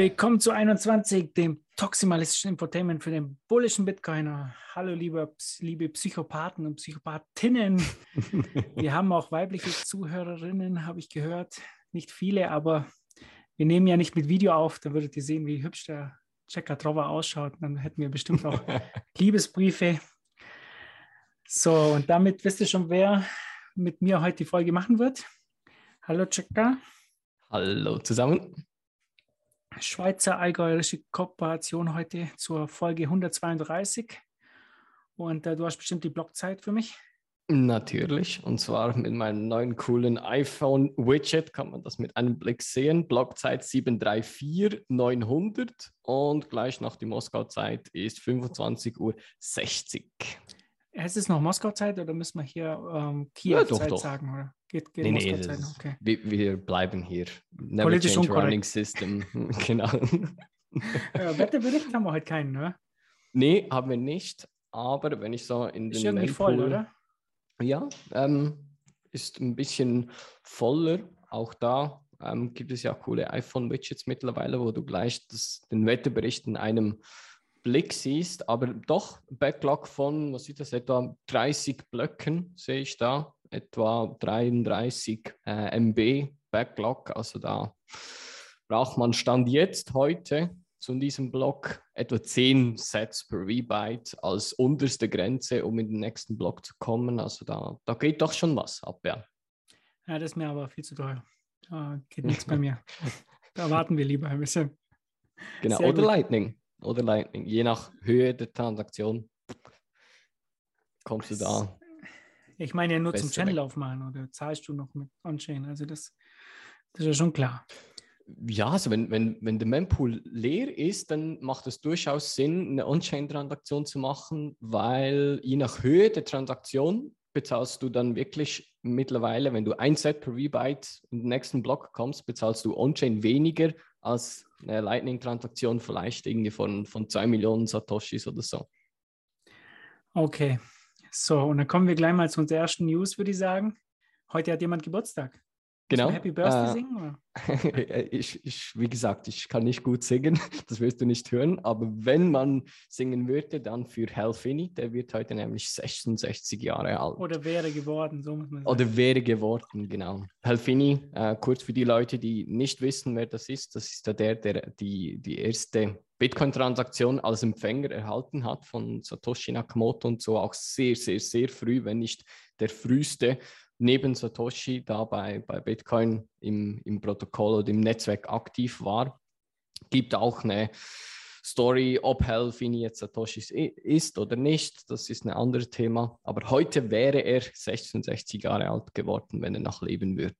Willkommen zu 21, dem toximalistischen Infotainment für den bullischen Bitcoiner. Hallo liebe, liebe Psychopathen und Psychopathinnen. wir haben auch weibliche Zuhörerinnen, habe ich gehört. Nicht viele, aber wir nehmen ja nicht mit Video auf. Da würdet ihr sehen, wie hübsch der Checker Trova ausschaut. Dann hätten wir bestimmt auch Liebesbriefe. So, und damit wisst ihr schon, wer mit mir heute die Folge machen wird. Hallo Checker. Hallo zusammen. Schweizer Allgäuerische Kooperation heute zur Folge 132. Und äh, du hast bestimmt die Blockzeit für mich. Natürlich, und zwar mit meinem neuen coolen iPhone-Widget kann man das mit einem Blick sehen. Blockzeit 734 900 und gleich nach die Moskau-Zeit ist 25.60 Uhr. Ist es noch Moskau-Zeit oder müssen wir hier ähm, Kiew-Zeit Ja, sagen? Oder? Geht, geht Nee, nee, das ist, Okay. wir, wir bleiben hier. Never Politisch change unkorrekt. running system. genau. Äh, Wetterbericht haben wir heute keinen, ne? nee, haben wir nicht. Aber wenn ich so in Ist den irgendwie voll, oder? Ja, ähm, ist ein bisschen voller. Auch da ähm, gibt es ja coole iPhone-Widgets mittlerweile, wo du gleich das, den Wetterbericht in einem Blick siehst. Aber doch Backlog von, was sieht das, etwa 30 Blöcken sehe ich da. Etwa 33 äh, MB Backlog. Also da braucht man Stand jetzt heute zu diesem Block etwa 10 Sets per V-Byte als unterste Grenze, um in den nächsten Block zu kommen. Also da, da geht doch schon was ab, ja. Ja, das ist mir aber viel zu teuer. Da geht nichts bei mir. Da warten wir lieber ein bisschen. Genau. Sehr Oder gut. Lightning. Oder Lightning. Je nach Höhe der Transaktion kommst du da. Ich meine ja nur zum Channel weg. aufmachen oder zahlst du noch mit On-Chain? Also das, das ist ja schon klar. Ja, also wenn, wenn, wenn der Mempool leer ist, dann macht es durchaus Sinn, eine On-Chain-Transaktion zu machen, weil je nach Höhe der Transaktion bezahlst du dann wirklich mittlerweile, wenn du ein Set per V-Byte in den nächsten Block kommst, bezahlst du On-Chain weniger als eine Lightning-Transaktion vielleicht irgendwie von, von 2 Millionen Satoshis oder so. Okay. So, und dann kommen wir gleich mal zu unserer ersten News, würde ich sagen. Heute hat jemand Geburtstag. Genau. Happy Birthday Äh, singen? Ich, ich, wie gesagt, ich kann nicht gut singen, das wirst du nicht hören, aber wenn man singen würde, dann für Hal Finney, der wird heute nämlich 66 Jahre alt. oder wäre geworden, so muss man sagen. Oder wäre geworden, genau. Hal Finney, äh, kurz für die Leute, die nicht wissen, wer das ist, das ist der, der die, die erste Bitcoin-Transaktion als Empfänger erhalten hat von Satoshi Nakamoto und so auch sehr, sehr, sehr früh, wenn nicht der früheste neben Satoshi da bei, bei Bitcoin im, im Protokoll oder im Netzwerk aktiv war. Gibt auch eine Story, ob Hal Finney jetzt Satoshi ist oder nicht, das ist ein anderes Thema. Aber heute wäre er 66 Jahre alt geworden, wenn er noch leben würde.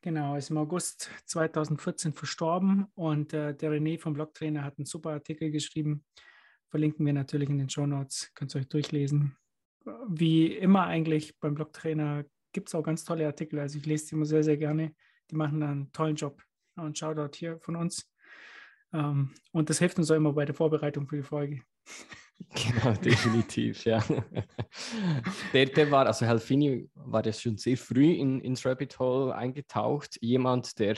Genau, ist im August 2014 verstorben und äh, der René vom Blogtrainer hat einen super Artikel geschrieben. Verlinken wir natürlich in den Show Notes, könnt ihr euch durchlesen. Wie immer eigentlich beim Blogtrainer gibt es auch ganz tolle Artikel. Also ich lese die immer sehr, sehr gerne. Die machen da einen tollen Job. Und Shoutout hier von uns. Ähm, und das hilft uns auch immer bei der Vorbereitung für die Folge. Genau, definitiv, ja. Der, der war, also Hal Finney war ja schon sehr früh in, ins Rabbit Hole eingetaucht. Jemand, der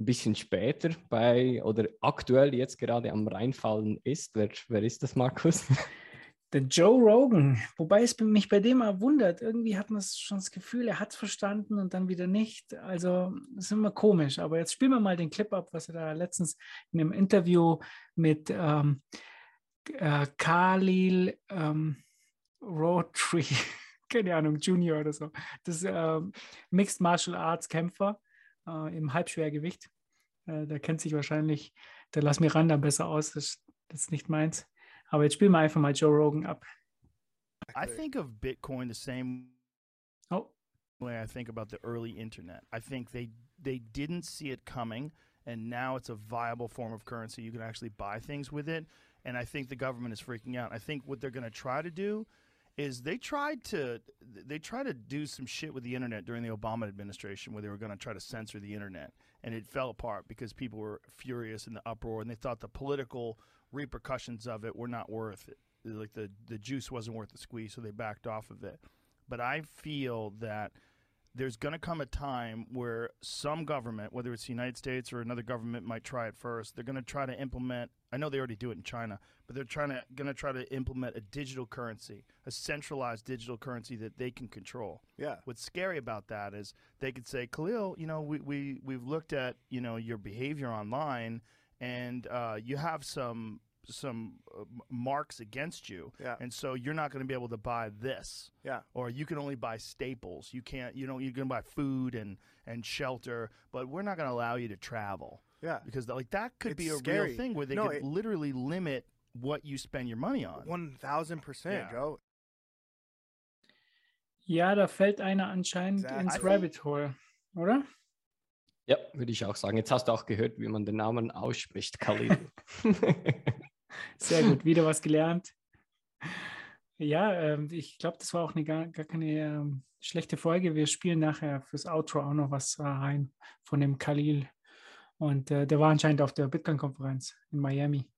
ein bisschen später bei oder aktuell jetzt gerade am reinfallen ist. Wer, wer ist das, Markus? Der Joe Rogan, wobei es mich bei dem mal wundert, irgendwie hat man schon das Gefühl, er hat es verstanden und dann wieder nicht. Also das ist immer komisch. Aber jetzt spielen wir mal den Clip ab, was er da letztens in einem Interview mit ähm, äh, Khalil ähm, Roadtree, keine Ahnung, Junior oder so, das ähm, Mixed Martial Arts Kämpfer äh, im Halbschwergewicht. Äh, der kennt sich wahrscheinlich, der Lass Miranda besser aus, das, das ist nicht meins. Aber jetzt spielen wir einfach mal Joe Rogan ab. I think of Bitcoin the same Oh, way I think about the early internet. I think they they didn't see it coming and now it's a viable form of currency. You can actually buy things with it and I think the government is freaking out. I think what they're going to try to do is they tried to they tried to do some shit with the internet during the Obama administration where they were going to try to censor the internet and it fell apart because people were furious in the uproar and they thought the political repercussions of it were not worth it. Like the the juice wasn't worth the squeeze, so they backed off of it. But I feel that there's going to come a time where some government, whether it's the United States or another government, might try it first. They're going to try to implement. I know they already do it in China, but they're trying to going to try to implement a digital currency, a centralized digital currency that they can control. Yeah. What's scary about that is they could say, Khalil, you know, we we we've looked at you know your behavior online, and uh, you have some some uh, marks against you, Yeah. and so you're not going to be able to buy this Yeah. or you can only buy staples. You can't, you know, you can buy food and and shelter, but we're not going to allow you to travel Yeah. because like that could be a scary. real thing where they No, could it- literally limit what you spend your money on. One thousand percent, Yeah. Joe. Ja, da fällt einer anscheinend Exactly. ins I Rabbit Hole, oder? Ja, würde ich auch sagen. Jetzt hast du auch gehört, wie man den Namen ausspricht, Khalil. Sehr gut, wieder was gelernt. Ja, ähm, ich glaube, das war auch eine gar, gar keine ähm, schlechte Folge. Wir spielen nachher fürs Outro auch noch was äh, rein von dem Khalil. Und äh, der war anscheinend auf der Bitcoin-Konferenz in Miami.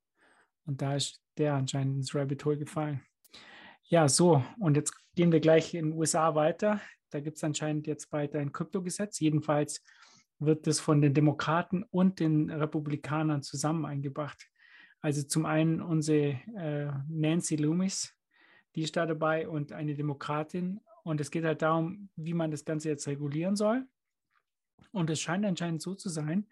Und da ist der anscheinend ins Rabbit Hole gefallen. Ja, so, und jetzt gehen wir gleich in den USA weiter. Da gibt es anscheinend jetzt bald ein Kryptogesetz. Jedenfalls wird das von den Demokraten und den Republikanern zusammen eingebracht. Also zum einen unsere äh, Nancy Loomis, die ist da dabei und eine Demokratin. Und es geht halt darum, wie man das Ganze jetzt regulieren soll. Und es scheint anscheinend so zu sein,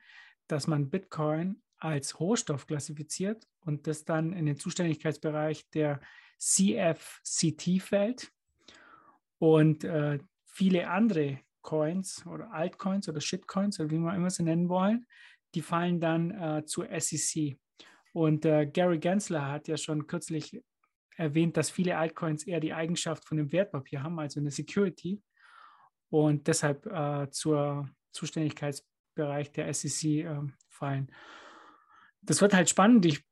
dass man Bitcoin als Rohstoff klassifiziert und das dann in den Zuständigkeitsbereich der CFCT fällt. Und äh, viele andere Coins oder Altcoins oder Shitcoins oder wie man immer sie nennen wollen, die fallen dann äh, zur SEC. Und äh, Gary Gensler hat ja schon kürzlich erwähnt, dass viele Altcoins eher die Eigenschaft von einem Wertpapier haben, also eine Security, und deshalb äh, zur Zuständigkeitsbereich der SEC äh, fallen. Das wird halt spannend. Ich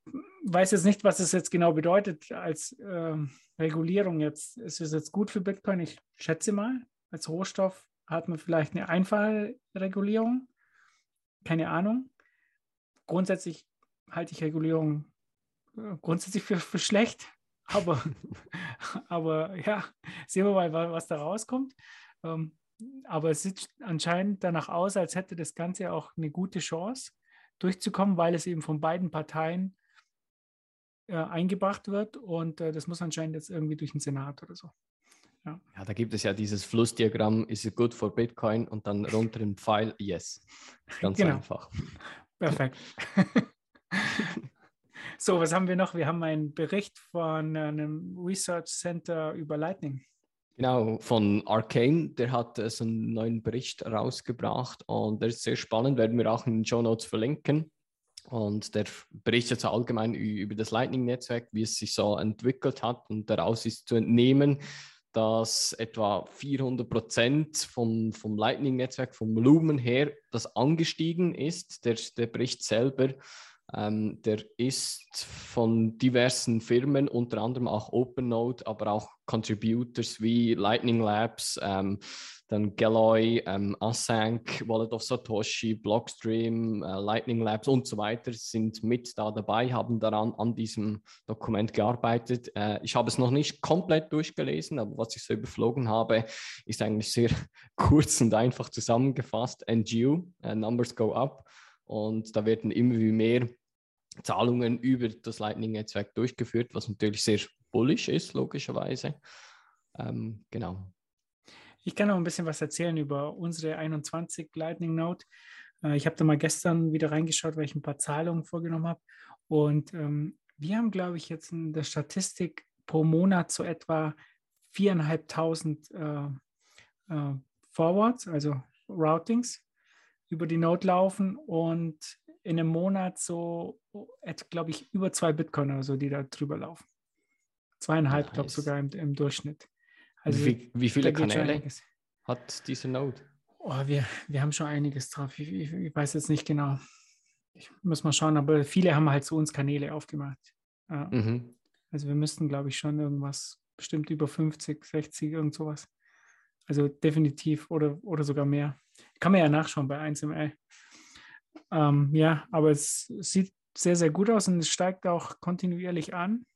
weiß jetzt nicht, was es jetzt genau bedeutet als ähm, Regulierung. Jetzt ist es jetzt gut für Bitcoin. Ich schätze mal, als Rohstoff hat man vielleicht eine einfache Regulierung. Keine Ahnung. Grundsätzlich halte ich Regulierung äh, grundsätzlich für, für schlecht. Aber, aber ja, sehen wir mal, wa- was da rauskommt. Ähm, aber es sieht anscheinend danach aus, als hätte das Ganze auch eine gute Chance durchzukommen, weil es eben von beiden Parteien äh, eingebracht wird. Und äh, das muss anscheinend jetzt irgendwie durch den Senat oder so. Ja, da gibt es ja dieses Flussdiagramm, is it good for Bitcoin? Und dann runter im Pfeil, yes. Ganz Genau. einfach. Perfekt. so, was haben wir noch? Wir haben einen Bericht von einem Research Center über Lightning. Genau, von Arcane, der hat äh, so einen neuen Bericht rausgebracht und der ist sehr spannend, werden wir auch in den Show Notes verlinken. Und der berichtet so allgemein über das Lightning-Netzwerk, wie es sich so entwickelt hat. Und daraus ist zu entnehmen, dass etwa 400 Prozent vom, vom Lightning-Netzwerk, vom Volumen her, das angestiegen ist. Der, der Bericht selber, ähm, der ist von diversen Firmen, unter anderem auch OpenNode, aber auch Contributors wie Lightning Labs, ähm, dann Galloy, ähm, Asank, Wallet of Satoshi, Blockstream, äh, Lightning Labs und so weiter sind mit da dabei, haben daran an diesem Dokument gearbeitet. Äh, ich habe es noch nicht komplett durchgelesen, aber was ich so überflogen habe, ist eigentlich sehr kurz und einfach zusammengefasst. NGU, äh, Numbers go up. Und da werden immer wie mehr Zahlungen über das Lightning-Netzwerk durchgeführt, was natürlich sehr bullish ist, logischerweise. Ähm, genau. Ich kann noch ein bisschen was erzählen über unsere 21 Lightning Note. Äh, Ich habe da mal gestern wieder reingeschaut, weil ich ein paar Zahlungen vorgenommen habe. Und ähm, wir haben, glaube ich, jetzt in der Statistik pro Monat so etwa 4.500 äh, äh, Forwards, also Routings, über die Node laufen und in einem Monat so, glaube ich, über zwei Bitcoin oder so, die da drüber laufen. Zweieinhalb, glaube ich, Nice. sogar im, im Durchschnitt. Also wie, wie viele Kanäle hat diese Node? Oh, wir, wir haben schon einiges drauf. Ich, ich, ich weiß jetzt nicht genau. Ich muss mal schauen, aber viele haben halt zu uns Kanäle aufgemacht. Ja. Mhm. Also wir müssten, glaube ich, schon irgendwas, bestimmt über 50, 60, irgend sowas. Also definitiv oder, oder sogar mehr. Kann man ja nachschauen bei 1ML. Ähm, ja, aber es sieht sehr, sehr gut aus und es steigt auch kontinuierlich an.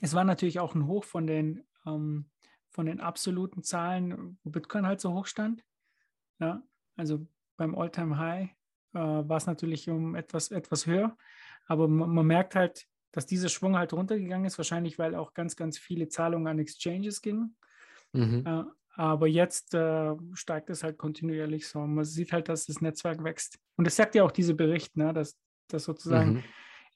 Es war natürlich auch ein Hoch von den, ähm, von den absoluten Zahlen, wo Bitcoin halt so hoch stand. Ja, also beim Alltime high äh, war es natürlich um etwas, etwas höher, aber man, man, merkt halt, dass dieser Schwung halt runtergegangen ist, wahrscheinlich weil auch ganz, ganz viele Zahlungen an Exchanges gingen. Mhm. Äh, aber jetzt äh, steigt es halt kontinuierlich so. Man sieht halt, dass das Netzwerk wächst. Und das sagt ja auch dieser Bericht, ne, dass, dass sozusagen mhm.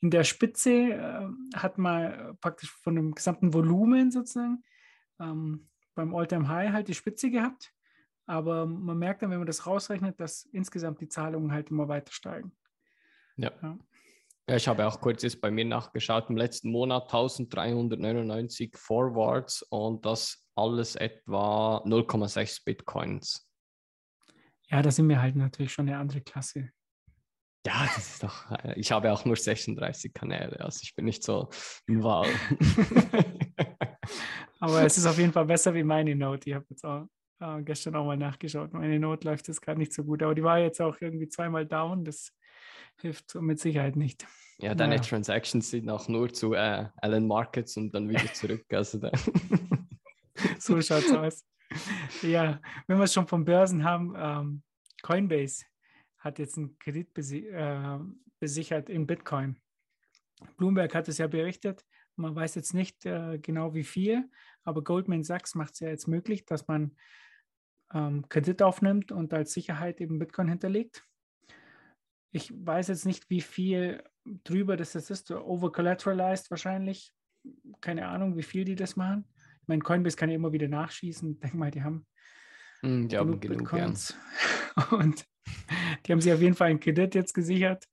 in der Spitze äh, hat man praktisch von dem gesamten Volumen sozusagen ähm, beim All-Time High halt die Spitze gehabt. Aber man merkt dann, wenn man das rausrechnet, dass insgesamt die Zahlungen halt immer weiter steigen. Ja. ja. Ja, ich habe auch kurz jetzt bei mir nachgeschaut. Im letzten Monat 1399 Forwards und das alles etwa 0,6 Bitcoins. Ja, da sind wir halt natürlich schon eine andere Klasse. Ja, das ist doch. Äh, ich habe auch nur 36 Kanäle, also ich bin nicht so wow. Aber es ist auf jeden Fall besser wie meine Note. Ich habe jetzt auch äh, gestern auch mal nachgeschaut. Meine Note läuft jetzt gerade nicht so gut, aber die war jetzt auch irgendwie zweimal down. Das hilft mit Sicherheit nicht. Ja, deine naja. Transactions sind auch nur zu äh, Allen Markets und dann wieder zurück. Also da. so schaut's aus. Ja, wenn wir es schon von Börsen haben, ähm, Coinbase hat jetzt einen Kredit besi äh, besichert in Bitcoin. Bloomberg hat es ja berichtet. Man weiß jetzt nicht äh, genau wie viel, aber Goldman Sachs macht es ja jetzt möglich, dass man ähm, Kredit aufnimmt und als Sicherheit eben Bitcoin hinterlegt. Ich weiß jetzt nicht, wie viel drüber das ist, overcollateralized wahrscheinlich. Keine Ahnung, wie viel die das machen. Ich meine, Coinbase kann ja immer wieder nachschießen. Ich denke mal, die haben mm, die genug, genug Bitcoins. Ja. Und die haben sich auf jeden Fall einen Kredit jetzt gesichert.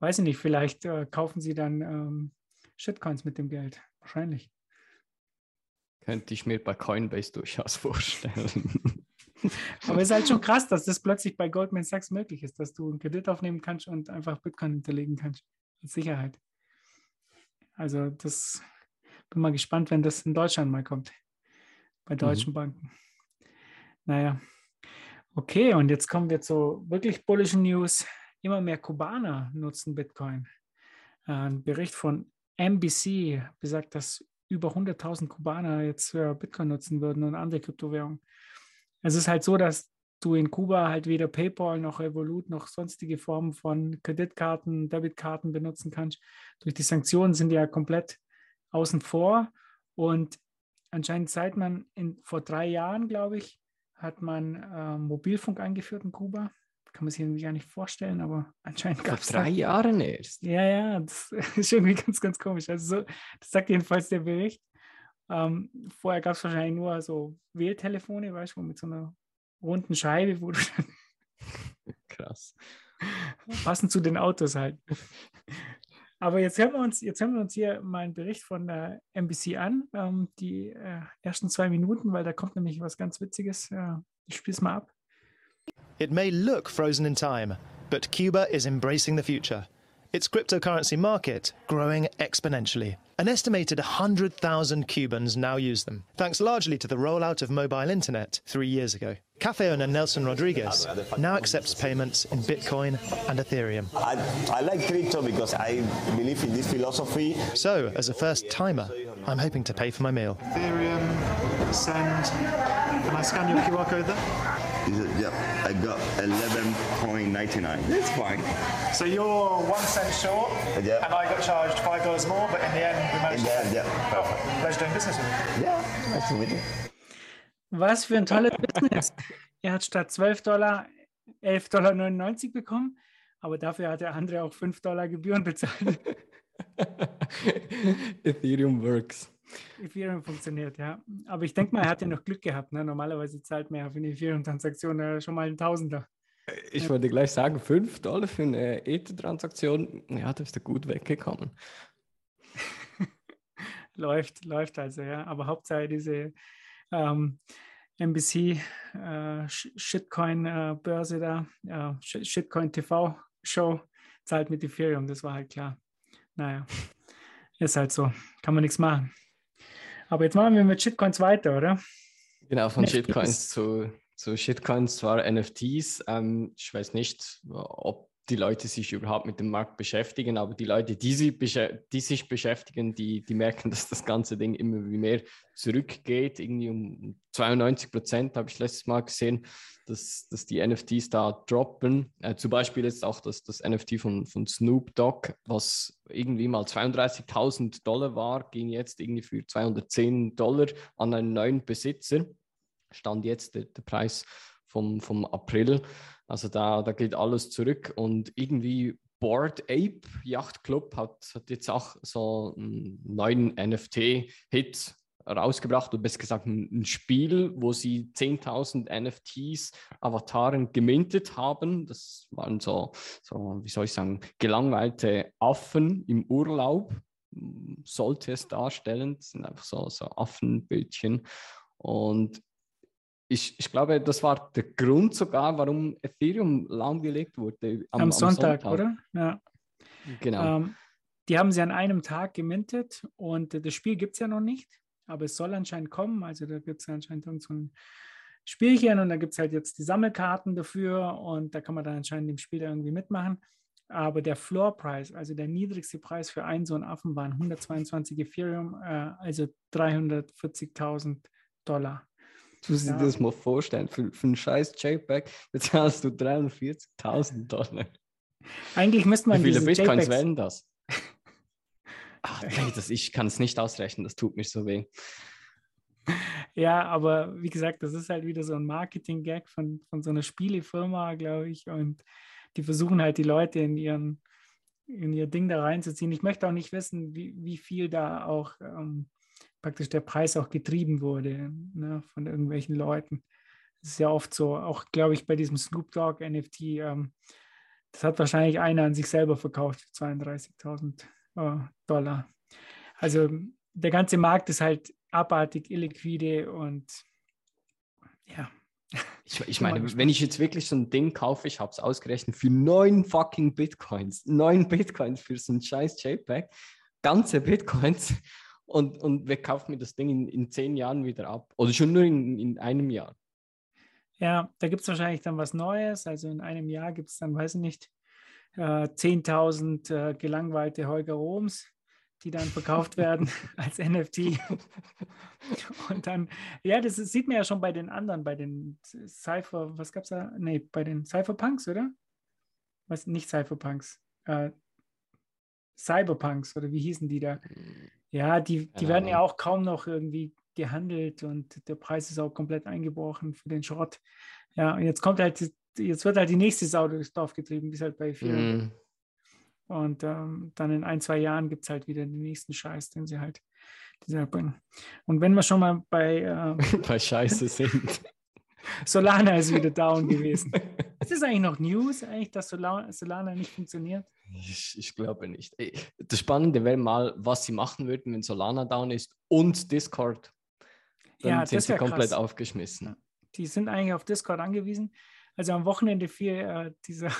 Weiß ich nicht, vielleicht äh, kaufen sie dann ähm, Shitcoins mit dem Geld. Wahrscheinlich. Könnte ich mir bei Coinbase durchaus vorstellen. Aber es ist halt schon krass, dass das plötzlich bei Goldman Sachs möglich ist, dass du einen Kredit aufnehmen kannst und einfach Bitcoin hinterlegen kannst. Als Sicherheit. Also das bin mal gespannt, wenn das in Deutschland mal kommt. Bei deutschen mhm. Banken. Naja. Okay, und jetzt kommen wir zu wirklich bullischen News. Immer mehr Kubaner nutzen Bitcoin. Ein Bericht von NBC besagt, dass über 100.000 Kubaner jetzt Bitcoin nutzen würden und andere Kryptowährungen. Es ist halt so, dass du in Kuba halt weder PayPal noch Revolut noch sonstige Formen von Kreditkarten, Debitkarten benutzen kannst. Durch die Sanktionen sind die ja komplett außen vor. Und anscheinend seit man in, vor drei Jahren, glaube ich, hat man äh, Mobilfunk eingeführt in Kuba. Kann man sich irgendwie gar nicht vorstellen, aber anscheinend gab es. Vor drei Jahren erst. Ja, ja, das ist irgendwie ganz, ganz komisch. Also, so, das sagt jedenfalls der Bericht. Ähm, vorher gab es wahrscheinlich nur so Wähltelefone, weißt du, mit so einer runden Scheibe, wo du dann. Krass. Passend zu den Autos halt. Aber jetzt hören wir uns, jetzt hören wir uns hier mal einen Bericht von der NBC an, ähm, die äh, ersten zwei Minuten, weil da kommt nämlich was ganz Witziges. Äh, ich spiele es mal ab. It may look frozen in time, but Cuba is embracing the future. Its cryptocurrency market growing exponentially. An estimated 100,000 Cubans now use them, thanks largely to the rollout of mobile internet three years ago. Cafe owner Nelson Rodriguez now accepts payments in Bitcoin and Ethereum. I, I like crypto because I believe in this philosophy. So, as a first timer, I'm hoping to pay for my meal. Ethereum, send. Can I scan your QR code there? Yep, I got 11.99. It's fine. So you're one cent short, yep. and I got charged five dollars more, but in the end we managed. In the end, yeah. Perfect. Pleasure doing business with you. Yeah, nice to meet you. Was für ein tolles Business. Er hat statt 12 Dollar 11,99 Dollar bekommen, aber dafür hat der andere auch 5 Dollar Gebühren bezahlt. Ethereum works. Ethereum funktioniert, ja. Aber ich denke mal, er hat ja noch Glück gehabt. Ne? Normalerweise zahlt man ja für eine Ethereum-Transaktion äh, schon mal einen Tausender. Ich wollte gleich sagen, 5 Dollar für eine Ether-Transaktion, ja, da ist er gut weggekommen. läuft, läuft also, ja. Aber Hauptsache diese ähm, NBC äh, Shitcoin-Börse äh, da, äh, Shitcoin TV-Show zahlt mit Ethereum, das war halt klar. Naja, ist halt so, kann man nichts machen. Aber jetzt machen wir mit Shitcoins weiter, oder? Genau, von Shitcoins zu, zu Shitcoins, zwar NFTs. Ähm, ich weiß nicht, ob die Leute sich überhaupt mit dem Markt beschäftigen. Aber die Leute, die, sie die sich beschäftigen, die, die merken, dass das ganze Ding immer mehr zurückgeht. Irgendwie um 92 Prozent habe ich letztes Mal gesehen, dass, dass die NFTs da droppen. Äh, zum Beispiel jetzt auch das, das NFT von, von Snoop Dogg, was irgendwie mal 32.000 Dollar war, ging jetzt irgendwie für 210 Dollar an einen neuen Besitzer. Stand jetzt der, der Preis vom, vom April. Also da, da geht alles zurück und irgendwie Board Ape Yacht Club hat, hat jetzt auch so einen neuen NFT-Hit rausgebracht, oder besser gesagt ein, Spiel, wo sie 10.000 NFTs, Avataren gemintet haben. Das waren so, so, wie soll ich sagen, gelangweilte Affen im Urlaub, sollte es darstellen. Das sind einfach so, so Affenbildchen. Und ich, ich glaube, das war der Grund sogar, warum Ethereum lahmgelegt wurde. Am, am, Sonntag, am Sonntag, oder? Ja. Genau. Ähm, die haben sie an einem Tag gemintet und das Spiel gibt es ja noch nicht, aber es soll anscheinend kommen. Also da gibt es anscheinend so ein Spielchen und da gibt es halt jetzt die Sammelkarten dafür und da kann man dann anscheinend im Spiel irgendwie mitmachen. Aber der Floor Price, also der niedrigste Preis für einen so einen Affen, waren 122 Ethereum, äh, also 340.000 Dollar. Du musst dir das mal vorstellen, für, für einen scheiß JPEG bezahlst du 340.000 Dollar. Eigentlich müsste man Wie viele Bitcoins JPEGs... wären das? Ach, nee, das, ich kann es nicht ausrechnen, das tut mir so weh. Ja, aber wie gesagt, das ist halt wieder so ein Marketing-Gag von, von so einer Spielefirma, glaube ich. Und die versuchen halt die Leute in ihren in ihr Ding da reinzuziehen. Ich möchte auch nicht wissen, wie, wie viel da auch ähm, praktisch der Preis auch getrieben wurde ne, von irgendwelchen Leuten. Das ist ja oft so, auch glaube ich bei diesem Snoop Dogg NFT, ähm, das hat wahrscheinlich einer an sich selber verkauft für 32.000 äh, Dollar. Also der ganze Markt ist halt abartig illiquide und ja. Ich, ich meine, wenn ich jetzt wirklich so ein Ding kaufe, ich habe es ausgerechnet, für neun fucking Bitcoins, neun Bitcoins für so ein scheiß JPEG, ganze Bitcoins, und, und wer kauft mir das Ding in, in zehn Jahren wieder ab? Oder schon nur in, in einem Jahr? Ja, da gibt es wahrscheinlich dann was Neues. Also in einem Jahr gibt es dann, weiß ich nicht, äh, 10.000 äh, gelangweilte Holger Roms, die dann verkauft werden als NFT. Und dann, ja, das sieht man ja schon bei den anderen, bei den Cypher, was gab es da? Nee, bei den Cypherpunks, oder? Was, nicht Cypherpunks, äh, Cyberpunks, oder wie hießen die da? Ja, die, die werden ja auch kaum noch irgendwie gehandelt und der Preis ist auch komplett eingebrochen für den Schrott. Ja, und jetzt kommt halt, jetzt wird halt die nächste Sau durchs Dorf getrieben, wie es halt bei vielen. Mm. Und ähm, dann in ein, zwei Jahren gibt es halt wieder den nächsten Scheiß, den sie halt, den sie halt bringen. Und wenn wir schon mal bei, äh, bei Scheiße sind. Solana ist wieder down gewesen. Ist das eigentlich noch News, eigentlich, dass Solana nicht funktioniert? Ich, ich, glaube nicht. Das Spannende wäre mal, was sie machen würden, wenn Solana down ist und Discord. Dann ja, sind sie komplett krass. aufgeschmissen. Die sind eigentlich auf Discord angewiesen. Also am Wochenende fiel äh, dieser,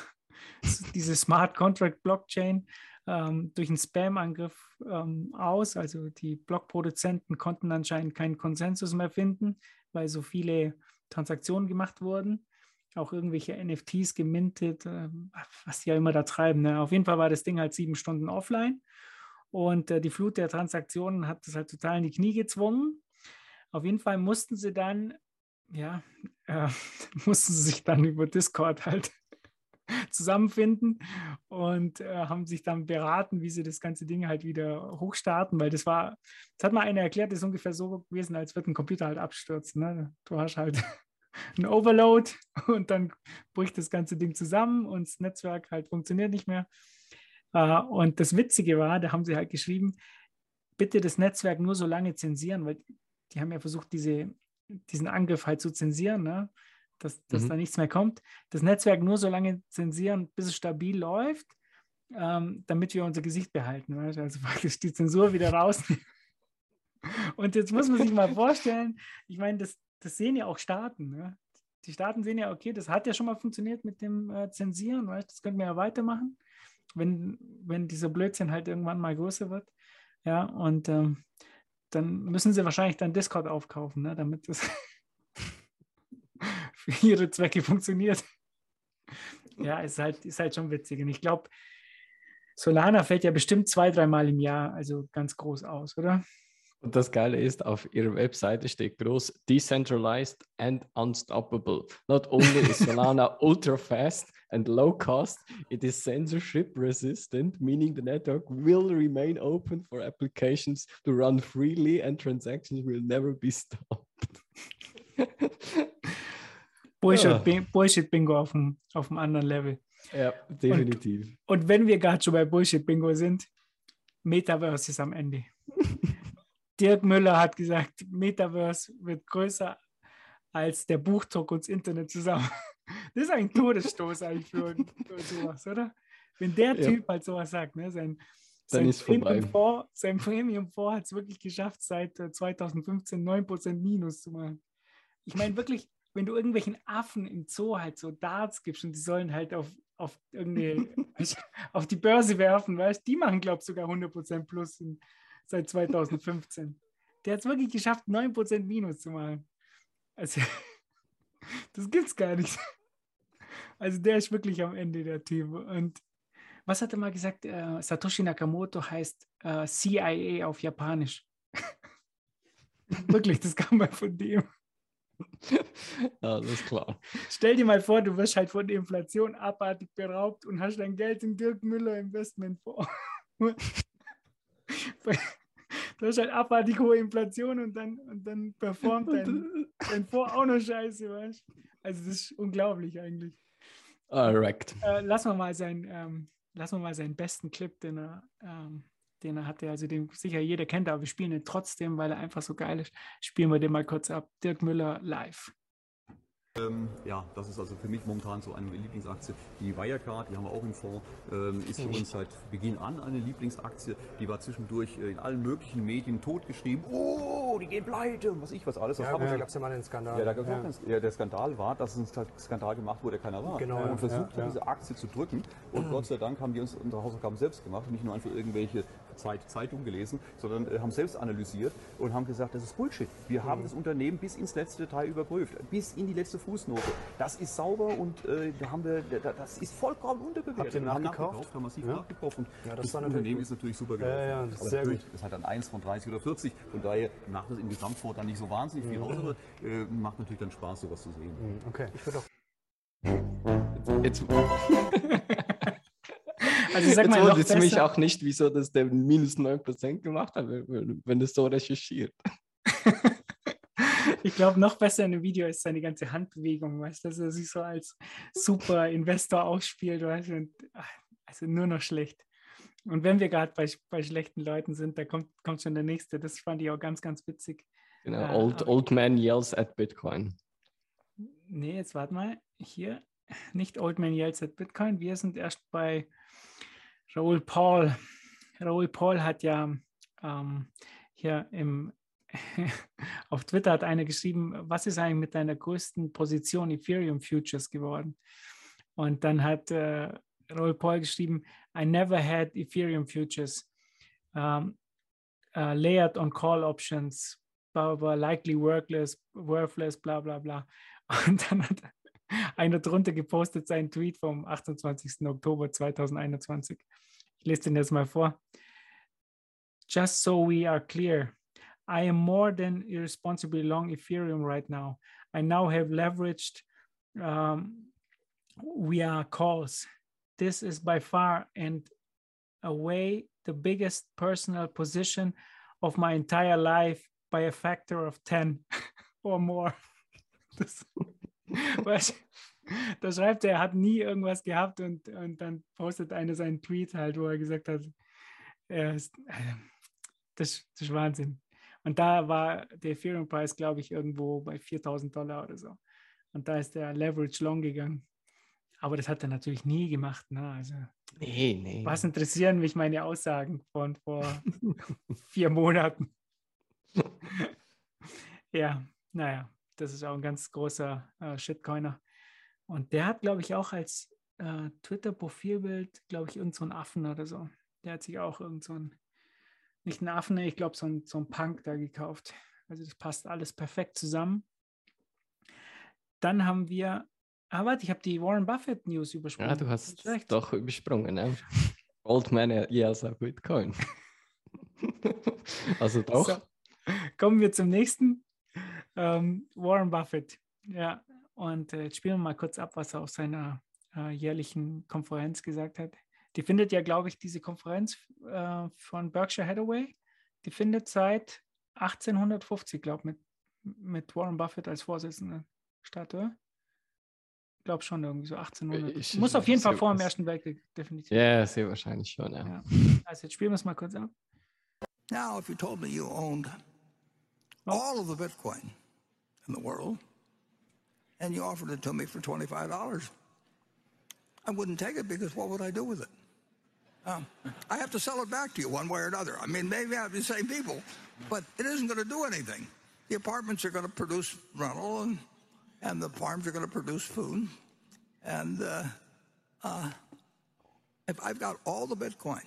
diese Smart Contract Blockchain ähm, durch einen Spam-Angriff ähm, aus. Also die Blockproduzenten konnten anscheinend keinen Konsensus mehr finden, weil so viele Transaktionen gemacht wurden auch irgendwelche NFTs gemintet, äh, was die ja immer da treiben. Ne? Auf jeden Fall war das Ding halt sieben Stunden offline und äh, die Flut der Transaktionen hat das halt total in die Knie gezwungen. Auf jeden Fall mussten sie dann, ja, äh, mussten sie sich dann über Discord halt zusammenfinden und äh, haben sich dann beraten, wie sie das ganze Ding halt wieder hochstarten, weil das war, das hat mal einer erklärt, das ist ungefähr so gewesen, als würde ein Computer halt abstürzen. Ne? Du hast halt ein Overload und dann bricht das ganze Ding zusammen und das Netzwerk halt funktioniert nicht mehr. Uh, und das Witzige war, da haben sie halt geschrieben, bitte das Netzwerk nur so lange zensieren, weil die haben ja versucht, diese, diesen Angriff halt zu zensieren, ne? dass, dass mhm. da nichts mehr kommt. Das Netzwerk nur so lange zensieren, bis es stabil läuft, ähm, damit wir unser Gesicht behalten. Weißt? Also praktisch die Zensur wieder rausnehmen. Und jetzt muss man sich mal vorstellen, ich meine, das, das sehen ja auch Staaten. Ne? Die Staaten sehen ja, okay, das hat ja schon mal funktioniert mit dem äh, Zensieren, weißt? das können wir ja weitermachen, wenn, wenn dieser Blödsinn halt irgendwann mal größer wird. Ja, und ähm, dann müssen sie wahrscheinlich dann Discord aufkaufen, ne? damit das für ihre Zwecke funktioniert. Ja, ist halt, ist halt schon witzig. Und ich glaube, Solana fällt ja bestimmt zwei, dreimal im Jahr, also ganz groß aus, oder? Und das Geile ist, auf ihrer Webseite steht groß Decentralized and Unstoppable. Not only is Solana ultra fast and low cost, it is censorship resistant, meaning the network will remain open for applications to run freely and transactions will never be stopped. Bullshit, Ja. Bullshit Bingo auf dem, auf dem anderen Level. ja, definitiv. Und wenn wir gerade schon bei Bullshit Bingo sind, Metaverse ist am Ende. Dirk Müller hat gesagt, Metaverse wird größer als der Buchdruck und das Internet zusammen. Das ist ein Todesstoß eigentlich für, für sowas, oder? Wenn der Ja. Typ halt sowas sagt, ne? sein, Dann sein ist vorbei. Premium Fonds, sein Premium Fonds hat es wirklich geschafft, seit äh, 2015 9% Minus zu machen. Ich meine wirklich, wenn du irgendwelchen Affen im Zoo halt so Darts gibst und die sollen halt auf, auf irgendeine, auf die Börse werfen, weißt die machen, glaube ich, sogar 100% plus in, seit 2015. Der hat es wirklich geschafft, 9% Minus zu machen. Also, das gibt's gar nicht. Also, der ist wirklich am Ende der Typ. Und was hat er mal gesagt? Äh, Satoshi Nakamoto heißt äh, CIA auf Japanisch. wirklich, das kam mal von dem. Ja, das ist klar. Stell dir mal vor, du wirst halt von der Inflation abartig beraubt und hast dein Geld in Dirk Müller Investmentfonds. Du hast halt abartig hohe Inflation und dann, und dann performt dein, dein Fonds auch noch scheiße, weißt du? Also das ist unglaublich eigentlich. Correct. Äh, lassen wir mal seinen, ähm, wir mal seinen besten Clip, den er, ähm, den er hatte, also den sicher jeder kennt, aber wir spielen ihn trotzdem, weil er einfach so geil ist. Spielen wir den mal kurz ab. Dirk Müller live. Ähm, ja, das ist also für mich momentan so eine Lieblingsaktie. Die Wirecard, die haben wir auch im Fonds, ähm, ist für uns seit Beginn an eine Lieblingsaktie. Die war zwischendurch äh, in allen möglichen Medien totgeschrieben. Oh, die gehen pleite und was ich was alles. Das Ja, haben wir da ja- gab es ja mal einen Skandal. ja, da gab's ja. auch einen- ja, der Skandal war, dass es ein Skandal gemacht wurde, der keiner war. Genau, und ja, versucht ja, ja. diese Aktie zu drücken. Und Gott sei Dank haben die uns unsere Hausaufgaben selbst gemacht und nicht nur einfach irgendwelche Zeit, Zeitungen gelesen, sondern äh, haben selbst analysiert und haben gesagt, das ist Bullshit. Wir Mhm. haben das Unternehmen bis ins letzte Detail überprüft, bis in die letzte Fußnote. Das ist sauber und äh, da haben wir, da, das ist vollkommen unterbewertet. Habt ihr haben nachgekauft? haben massiv Ja. nachgekauft und Ja, das das, Unternehmen gut. ist natürlich super Ja, gelaufen. ja, das ist aber sehr gut. das hat dann 1 von 30 oder 40. Von daher macht das im Gesamtfonds dann nicht so wahnsinnig viel aus, aber äh, macht natürlich dann Spaß, sowas zu sehen. Mhm, Okay, ich würde auch. Jetzt, Also ich sag jetzt mal, wundert es mich auch nicht, wieso das der minus 9% gemacht hat, wenn, wenn das so recherchiert. Ich glaube, noch besser in dem Video ist seine ganze Handbewegung, weißt du, dass er sich so als super Investor ausspielt, weißt du, und, also nur noch schlecht. Und wenn wir gerade bei, bei schlechten Leuten sind, da kommt, kommt schon der nächste. Das fand ich auch ganz, ganz witzig. Genau, Ja, old, aber- old man yells at Bitcoin. Nee, jetzt warte mal. Hier, nicht Old Man Yells at Bitcoin. Wir sind erst bei Raoul Paul. Raoul Paul hat ja ähm, hier im, auf Twitter hat einer geschrieben, was ist eigentlich mit deiner größten Position Ethereum Futures geworden? Und dann hat äh, Raoul Paul geschrieben, I never had Ethereum Futures. Um, uh, layered on call options, blah, blah, likely worthless, worthless, bla bla bla. Und dann hat einer drunter gepostet seinen Tweet vom 28. Oktober 2021. Ich lese den jetzt mal vor. Just so we are clear, I am more than irresponsibly long Ethereum right now. I now have leveraged um, via calls. This is by far and away the biggest personal position of my entire life by a factor of 10 or more. weißt, da schreibt er, er hat nie irgendwas gehabt und, und dann postet einer seinen Tweet halt, wo er gesagt hat, er ist, äh, das, das ist Wahnsinn. Und da war der Ethereum-Preis, glaube ich, irgendwo bei 4000 Dollar oder so. Und da ist der Leverage Long gegangen. Aber das hat er natürlich nie gemacht. Ne? Also, Nee, nee. was interessieren mich meine Aussagen von vor vier Monaten? ja, naja, das ist auch ein ganz großer äh, Shitcoiner. Und der hat, glaube ich, auch als äh, Twitter-Profilbild, glaube ich, irgend so einen Affen oder so. Der hat sich auch irgend so ein, nicht einen Affen, ich glaube, so ein, so Punk da gekauft. Also das passt alles perfekt zusammen. Dann haben wir Ah, warte, ich habe die Warren Buffett News übersprungen. Ja, du hast recht. doch übersprungen. Ne? Old Man yells at Bitcoin. also doch. So, kommen wir zum nächsten. Ähm, Warren Buffett. Ja, und äh, jetzt spielen wir mal kurz ab, was er auf seiner äh, jährlichen Konferenz gesagt hat. Die findet ja, glaube ich, diese Konferenz äh, von Berkshire Hathaway, die findet seit 1850, glaube ich, mit, mit Warren Buffett als Vorsitzender statt, oder? Ich glaube schon irgendwie so 1800. Ich- Muss auf jeden Fall vor dem. Ersten Weltkrieg, definitiv. Ja, sehr wahrscheinlich schon. Ja. Ja. Also jetzt spielen wir es mal kurz ab. Now, if you told me you owned all of the Bitcoin in the world and you offered it to me for $25, I wouldn't take it because what would I do with it? Um, I have to sell it back to you one way or another. I mean, maybe I have the same people, but it isn't going to do anything. The apartments are going to produce rental, and, and the farms are going to produce food. And uh, uh, if I've got all the Bitcoin,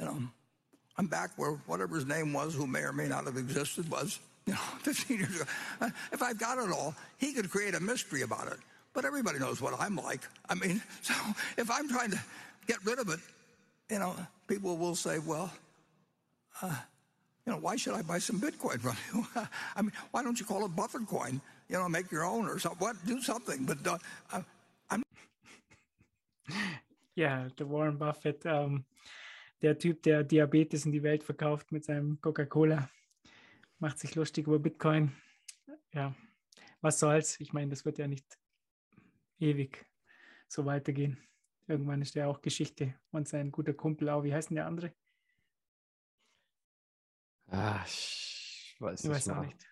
you know, I'm back where whatever his name was, who may or may not have existed, was, you know, 15 years ago. If I've got it all, he could create a mystery about it. But everybody knows what I'm like. I mean, so if I'm trying to get rid of it, you know, people will say, well, uh, you know, why should I buy some Bitcoin from you? I mean, why don't you call it Buffett coin? You know, make your own or something. What? Do something. But uh, I'm Ja, der Warren Buffett, ähm, der Typ, der Diabetes in die Welt verkauft mit seinem Coca-Cola, macht sich lustig über Bitcoin. Ja, was soll's? Ich meine, das wird ja nicht ewig so weitergehen. Irgendwann ist der auch Geschichte und sein guter Kumpel auch. Wie heißt denn der andere? Ah, ich weiß Ich nicht. weiß auch nicht.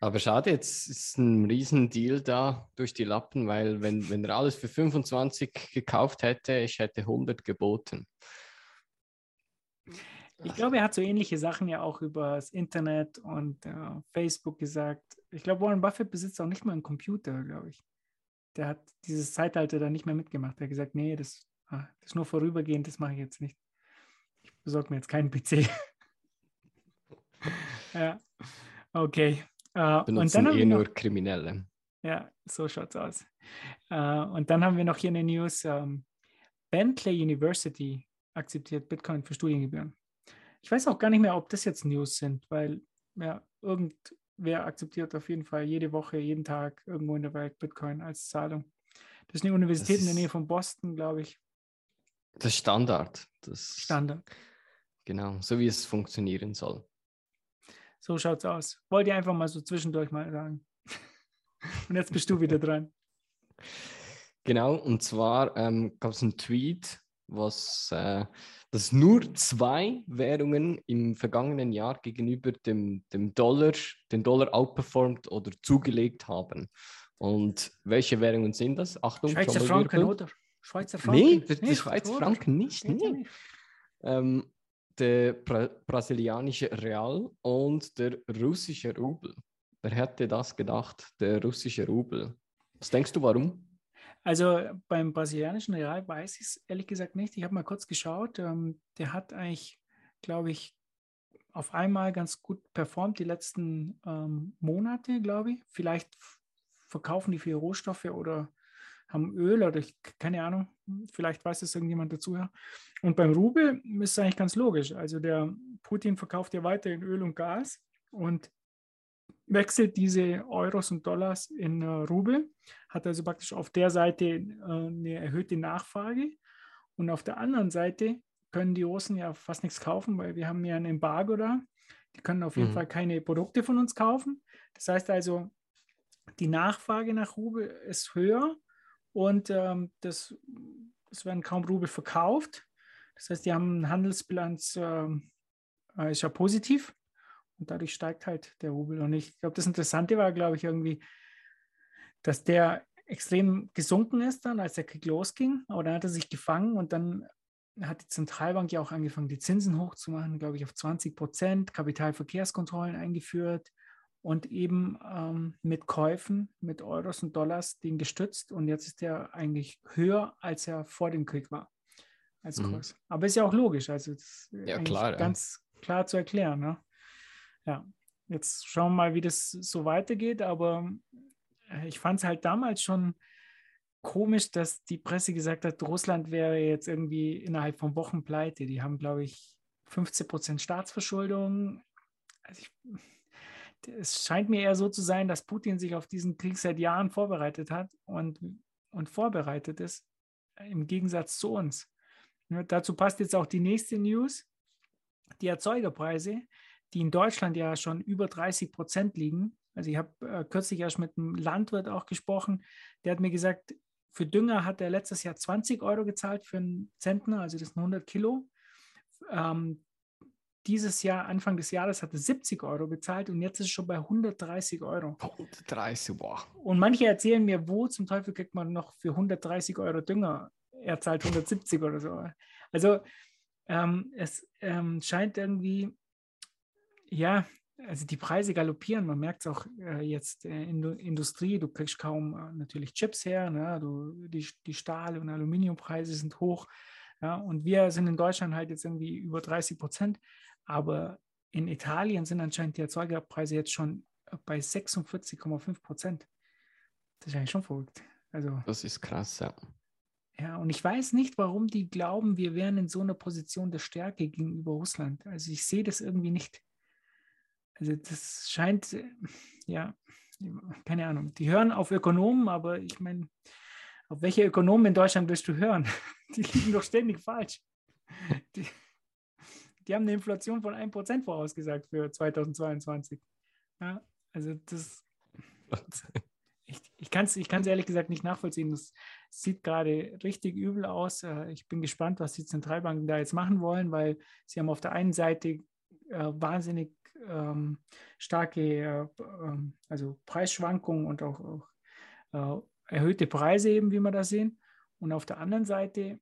Aber schade, jetzt ist ein Riesendeal da durch die Lappen, weil wenn, wenn er alles für 25 gekauft hätte, ich hätte 100 geboten. Ich glaube, er hat so ähnliche Sachen ja auch über das Internet und äh, Facebook gesagt. Ich glaube, Warren Buffett besitzt auch nicht mal einen Computer, glaube ich. Der hat dieses Zeitalter da nicht mehr mitgemacht. Er hat gesagt, nee, das, ah, das ist nur vorübergehend, das mache ich jetzt nicht. Ich besorge mir jetzt keinen PC. ja, okay. Äh, und Benutzen dann haben eh wir noch, nur Kriminelle. ja, so schaut's aus. Äh, und dann haben wir noch hier eine News. Ähm, Bentley University akzeptiert Bitcoin für Studiengebühren. Ich weiß auch gar nicht mehr, ob das jetzt News sind, weil ja, irgendwer akzeptiert auf jeden Fall jede Woche, jeden Tag irgendwo in der Welt Bitcoin als Zahlung. Das ist eine Universität in der ist- Nähe von Boston, glaube ich. Das ist Standard. Das Standard. Genau, so wie es funktionieren soll. So schaut's aus. Wollte ich einfach mal so zwischendurch mal sagen. Und jetzt bist du wieder dran. Genau, und zwar ähm, gab es einen Tweet, was äh, dass nur zwei Währungen im vergangenen Jahr gegenüber dem, dem Dollar den Dollar outperformed oder zugelegt haben. Und welche Währungen sind das? Achtung, Schweizer. Franken, oder? Schweizer Franken. Nee, Nicht, Schweizer oder? Franken nicht. Nee. nicht. Ähm, der Bra brasilianische Real und der russische Rubel. Wer hätte das gedacht? Der russische Rubel. Was denkst du, warum? Also beim brasilianischen Real weiß ich es ehrlich gesagt nicht. Ich habe mal kurz geschaut. Ähm, der hat eigentlich, glaube ich, auf einmal ganz gut performt die letzten ähm, Monate, glaube ich. Vielleicht verkaufen die viel Rohstoffe oder haben Öl oder ich, keine Ahnung. Vielleicht weiß es irgendjemand dazu. Ja. Und beim Rubel ist es eigentlich ganz logisch. Also der Putin verkauft ja weiterhin Öl und Gas und wechselt diese Euros und Dollars in äh, Rubel, hat also praktisch auf der Seite äh, eine erhöhte Nachfrage und auf der anderen Seite können die Russen ja fast nichts kaufen, weil wir haben ja ein Embargo da. Die können auf jeden Mhm. Fall keine Produkte von uns kaufen. Das heißt also, die Nachfrage nach Rubel ist höher und ähm, das, es werden kaum Rubel verkauft. Das heißt, die haben eine Handelsbilanz, ähm, äh, ist ja positiv und dadurch steigt halt der Rubel. Und ich glaube, das Interessante war, glaube ich, irgendwie, dass der extrem gesunken ist dann, als der Krieg losging. Aber dann hat er sich gefangen und dann hat die Zentralbank ja auch angefangen, die Zinsen hochzumachen, glaube ich, auf 20 Prozent, Kapitalverkehrskontrollen eingeführt und eben ähm, mit Käufen, mit Euros und Dollars den gestützt. Und jetzt ist der eigentlich höher, als er vor dem Krieg war, als Mhm. Kurs. Aber ist ja auch logisch, also das ist Ja, klar, ja. ganz klar zu erklären. Ne? Ja, jetzt schauen wir mal, wie das so weitergeht, aber äh, ich fand es halt damals schon komisch, dass die Presse gesagt hat, Russland wäre jetzt irgendwie innerhalb von Wochen pleite. Die haben, glaube ich, 15 Prozent Staatsverschuldung. Also ich, es scheint mir eher so zu sein, dass Putin sich auf diesen Krieg seit Jahren vorbereitet hat und, und vorbereitet ist, im Gegensatz zu uns. Dazu passt jetzt auch die nächste News. Die Erzeugerpreise, die in Deutschland ja schon über 30 Prozent liegen. Also ich habe äh, kürzlich erst mit einem Landwirt auch gesprochen, der hat mir gesagt, für Dünger hat er letztes Jahr 20 Euro gezahlt für einen Zentner, also das sind 100 Kilo. Ähm, dieses Jahr, Anfang des Jahres, hat er 70 Euro bezahlt und jetzt ist es schon bei 130 Euro. 130, boah. Und manche erzählen mir, wo zum Teufel kriegt man noch für 130 Euro Dünger? Er zahlt 170 oder so. Also ähm, es ähm, scheint irgendwie, ja, also die Preise galoppieren. Man merkt es auch äh, jetzt äh, in der Industrie. Du kriegst kaum äh, natürlich Chips her. Ne? Du, die, die Stahl- und Aluminiumpreise sind hoch. Ja? Und wir sind in Deutschland halt jetzt irgendwie über 30 Prozent. Aber in Italien sind anscheinend die Erzeugerpreise jetzt schon bei 46,5 Prozent. Das ist eigentlich schon verrückt. Also, das ist krass, ja. Ja, und ich weiß nicht, warum die glauben, wir wären in so einer Position der Stärke gegenüber Russland. Also ich sehe das irgendwie nicht. Also das scheint, ja, keine Ahnung. Die hören auf Ökonomen, aber ich meine, auf welche Ökonomen in Deutschland willst du hören? Die liegen doch ständig falsch. Die, die haben eine Inflation von 1% vorausgesagt für 2022. Ja, also das, ich, ich kann es ich ehrlich gesagt nicht nachvollziehen. Das sieht gerade richtig übel aus. Äh, ich bin gespannt, was die Zentralbanken da jetzt machen wollen, weil sie haben auf der einen Seite äh, wahnsinnig ähm, starke äh, also Preisschwankungen und auch, auch äh, erhöhte Preise eben, wie wir da sehen. Und auf der anderen Seite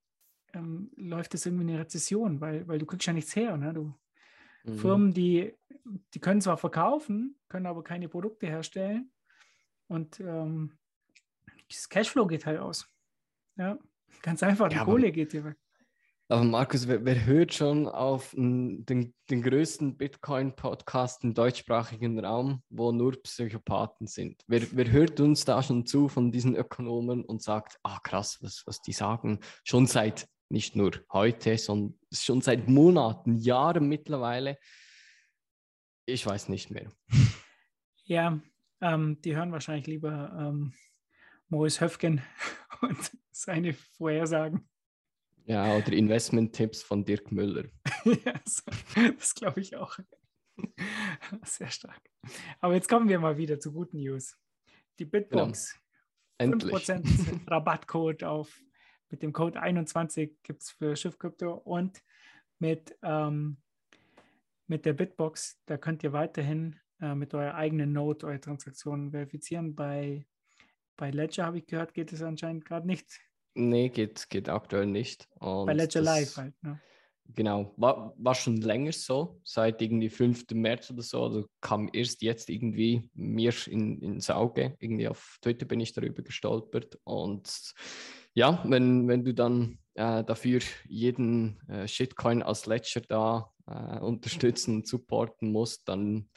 ähm, läuft es irgendwie eine Rezession, weil, weil du kriegst ja nichts her. Ne? Du, mhm. Firmen, die, die können zwar verkaufen, können aber keine Produkte herstellen und ähm, das Cashflow geht halt aus. Ja, ganz einfach, die ja, Kohle geht dir weg. Aber Markus, wer, wer hört schon auf den, den größten Bitcoin-Podcast im deutschsprachigen Raum, wo nur Psychopathen sind? Wer, wer hört uns da schon zu von diesen Ökonomen und sagt, ah krass, was, was die sagen, schon seit nicht nur heute, sondern schon seit Monaten, Jahren mittlerweile? Ich weiß nicht mehr. Ja, ähm, die hören wahrscheinlich lieber ähm, Maurice Höfgen und seine Vorhersagen. Ja, oder Investment-Tipps von Dirk Müller. das glaube ich auch. Sehr stark. Aber jetzt kommen wir mal wieder zu guten News. Die Bitbox. Genau. 5% Rabattcode auf mit dem Code 21 gibt es für Schiff Crypto und mit, ähm, mit der Bitbox, da könnt ihr weiterhin äh, mit eurer eigenen Note eure Transaktionen verifizieren. Bei, bei Ledger habe ich gehört, geht es anscheinend gerade nicht. Nee, geht, geht aktuell nicht. Und Bei Ledger das, Live halt, ne? Genau, war, war schon länger so, seit irgendwie 5. März oder so. Also kam erst jetzt irgendwie mir in, ins Auge. Irgendwie auf Twitter bin ich darüber gestolpert. Und ja, wenn, wenn du dann äh, dafür jeden äh, Shitcoin als Ledger da äh, unterstützen und supporten musst, dann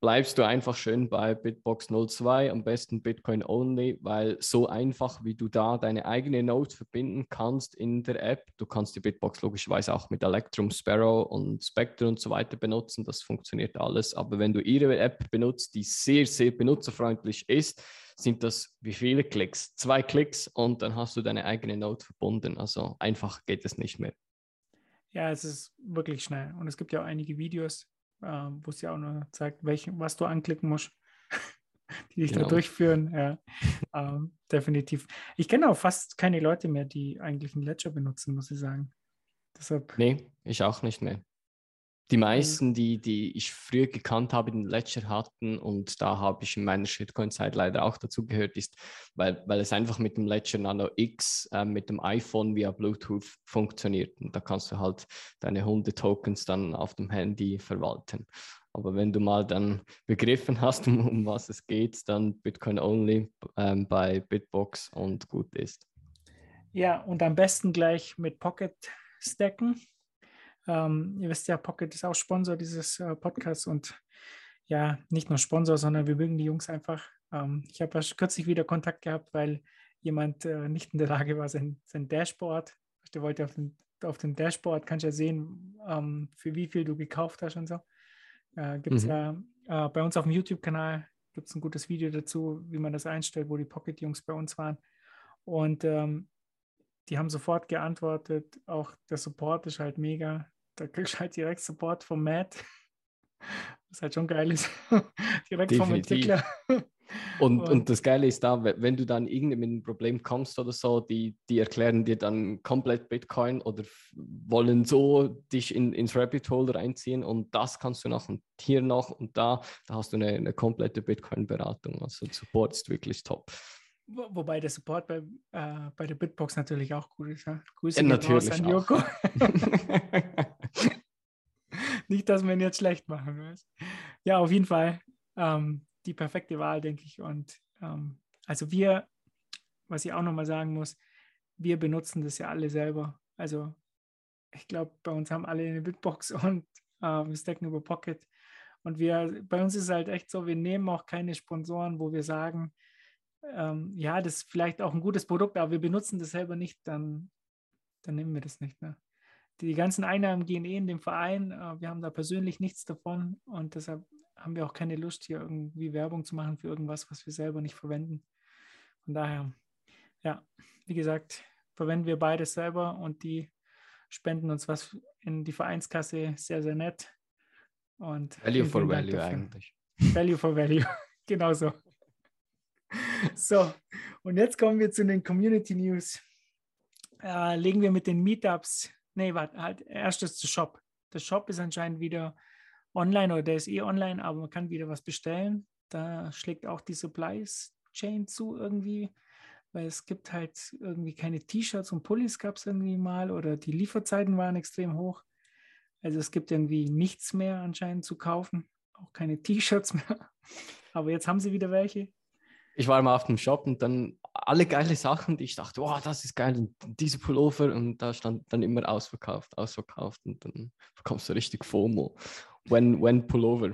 bleibst du einfach schön bei Bitbox 02, am besten Bitcoin Only, weil so einfach, wie du da deine eigene Node verbinden kannst in der App, du kannst die Bitbox logischerweise auch mit Electrum, Sparrow und Spectre und so weiter benutzen, das funktioniert alles, aber wenn du ihre App benutzt, die sehr, sehr benutzerfreundlich ist, sind das wie viele Klicks? Zwei Klicks und dann hast du deine eigene Node verbunden, also einfach geht es nicht mehr. Ja, es ist wirklich schnell und es gibt ja auch einige Videos, wo es ja auch nur zeigt, welche, was du anklicken musst, die dich genau. da durchführen. Ja, ähm, definitiv. Ich kenne auch fast keine Leute mehr, die eigentlich einen Ledger benutzen, muss ich sagen. Deshalb. Nee, ich auch nicht mehr. Die meisten, die, die ich früher gekannt habe, den Ledger hatten, und da habe ich in meiner Shitcoin-Zeit leider auch dazu gehört, ist, weil, weil es einfach mit dem Ledger Nano X äh, mit dem iPhone via Bluetooth funktioniert. Und da kannst du halt deine Hunde-Tokens dann auf dem Handy verwalten. Aber wenn du mal dann begriffen hast, um, um was es geht, dann Bitcoin Only ähm, bei Bitbox und gut ist. Ja, und am besten gleich mit Pocket stacken. Ähm, ihr wisst ja, Pocket ist auch Sponsor dieses äh, Podcasts und ja, nicht nur Sponsor, sondern wir mögen die Jungs einfach Ähm, ich habe kürzlich wieder Kontakt gehabt, weil jemand äh, nicht in der Lage war, sein, sein Dashboard, der wollte auf dem, auf dem Dashboard, kannst du ja sehen, ähm, für wie viel du gekauft hast und so. Äh, gibt es mhm. ja äh, bei uns auf dem YouTube-Kanal gibt es ein gutes Video dazu, wie man das einstellt, wo die Pocket-Jungs bei uns waren. Und ähm, die haben sofort geantwortet, auch der Support ist halt mega. Da kriegst du halt direkt Support vom Matt, was halt schon geil ist. direkt Definitiv. vom Entwickler. Und, und, das Geile ist da, wenn du dann irgendwie mit einem Problem kommst oder so, die, die erklären dir dann komplett Bitcoin oder wollen so dich in, ins Rabbit Hole reinziehen und das kannst du noch und hier noch und da, da hast du eine, eine komplette Bitcoin-Beratung. Also Support ist wirklich top. Wobei der Support bei, äh, bei der Bitbox natürlich auch gut ist. Ja? Grüße ja, natürlich an Joko. Nicht, dass wir ihn jetzt schlecht machen. Weißt? Ja, auf jeden Fall. Ähm, die perfekte Wahl, denke ich. Und ähm, also wir, was ich auch nochmal sagen muss, wir benutzen das ja alle selber. Also ich glaube, bei uns haben alle eine Bitbox und äh, wir stacken über Pocket. Und wir, bei uns ist es halt echt so, wir nehmen auch keine Sponsoren, wo wir sagen, ähm, ja, das ist vielleicht auch ein gutes Produkt, aber wir benutzen das selber nicht, dann, dann nehmen wir das nicht. Ne? Die ganzen Einnahmen gehen eh in den Verein. Äh, wir haben da persönlich nichts davon und deshalb haben wir auch keine Lust, hier irgendwie Werbung zu machen für irgendwas, was wir selber nicht verwenden. Von daher, ja, wie gesagt, verwenden wir beides selber und die spenden uns was in die Vereinskasse sehr, sehr nett. Und value for Value dafür. eigentlich. Value for Value, genau so. Und jetzt kommen wir zu den Community News. Äh, legen wir mit den Meetups, nee, warte, halt, erstes zu Shop. Der Shop ist anscheinend wieder online oder der ist eh online, aber man kann wieder was bestellen. Da schlägt auch die Supply Chain zu irgendwie, weil es gibt halt irgendwie keine T-Shirts und Pullis gab es irgendwie mal oder die Lieferzeiten waren extrem hoch. Also es gibt irgendwie nichts mehr anscheinend zu kaufen, auch keine T-Shirts mehr. Aber jetzt haben sie wieder welche. Ich war mal auf dem Shop und dann alle geile Sachen, die ich dachte, wow, das ist geil, und diese Pullover und da stand dann immer ausverkauft, ausverkauft und dann bekommst du richtig FOMO when, when Pullover.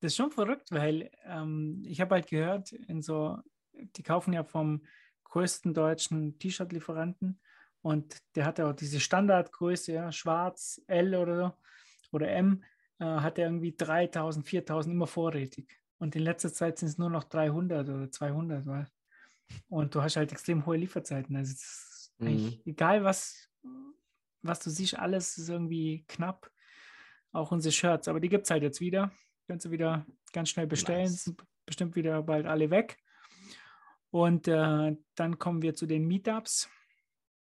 Das ist schon verrückt, weil ähm, ich habe halt gehört, in so, die kaufen ja vom größten deutschen T-Shirt-Lieferanten und der hat ja auch diese Standardgröße, ja, schwarz, L oder oder M, äh, hat er irgendwie 3000, 4000 immer vorrätig. Und in letzter Zeit sind es nur noch 300 oder 200. Weil, und du hast halt extrem hohe Lieferzeiten. Also mhm. egal, was, was du siehst, alles ist irgendwie knapp auch unsere Shirts. Aber die gibt es halt jetzt wieder. Kannst du wieder ganz schnell bestellen. Nice. Sind bestimmt wieder bald alle weg. Und äh, dann kommen wir zu den Meetups.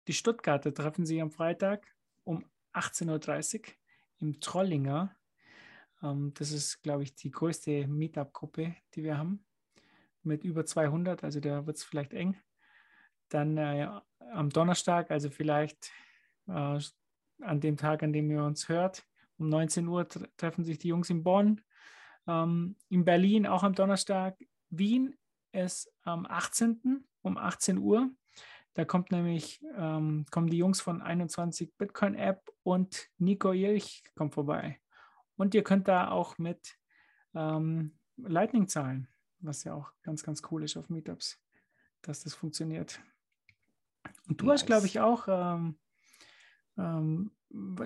Die Stuttgarter treffen sich am Freitag um 18.30 Uhr im Trollinger. Ähm, das ist, glaube ich, die größte Meetup-Gruppe, die wir haben. Mit über 200, also da wird es vielleicht eng. Dann äh, am Donnerstag, also vielleicht äh, an dem Tag, an dem ihr uns hört, um 19 Uhr treffen sich die Jungs in Bonn. Ähm, in Berlin auch am Donnerstag. Wien ist am 18. um 18 Uhr. Da kommt nämlich, ähm, kommen die Jungs von 21 Bitcoin App und Nico Ilch kommt vorbei. Und ihr könnt da auch mit ähm, Lightning zahlen, was ja auch ganz, ganz cool ist auf Meetups, dass das funktioniert. Und du nice. hast, glaube ich, auch, ähm, ähm,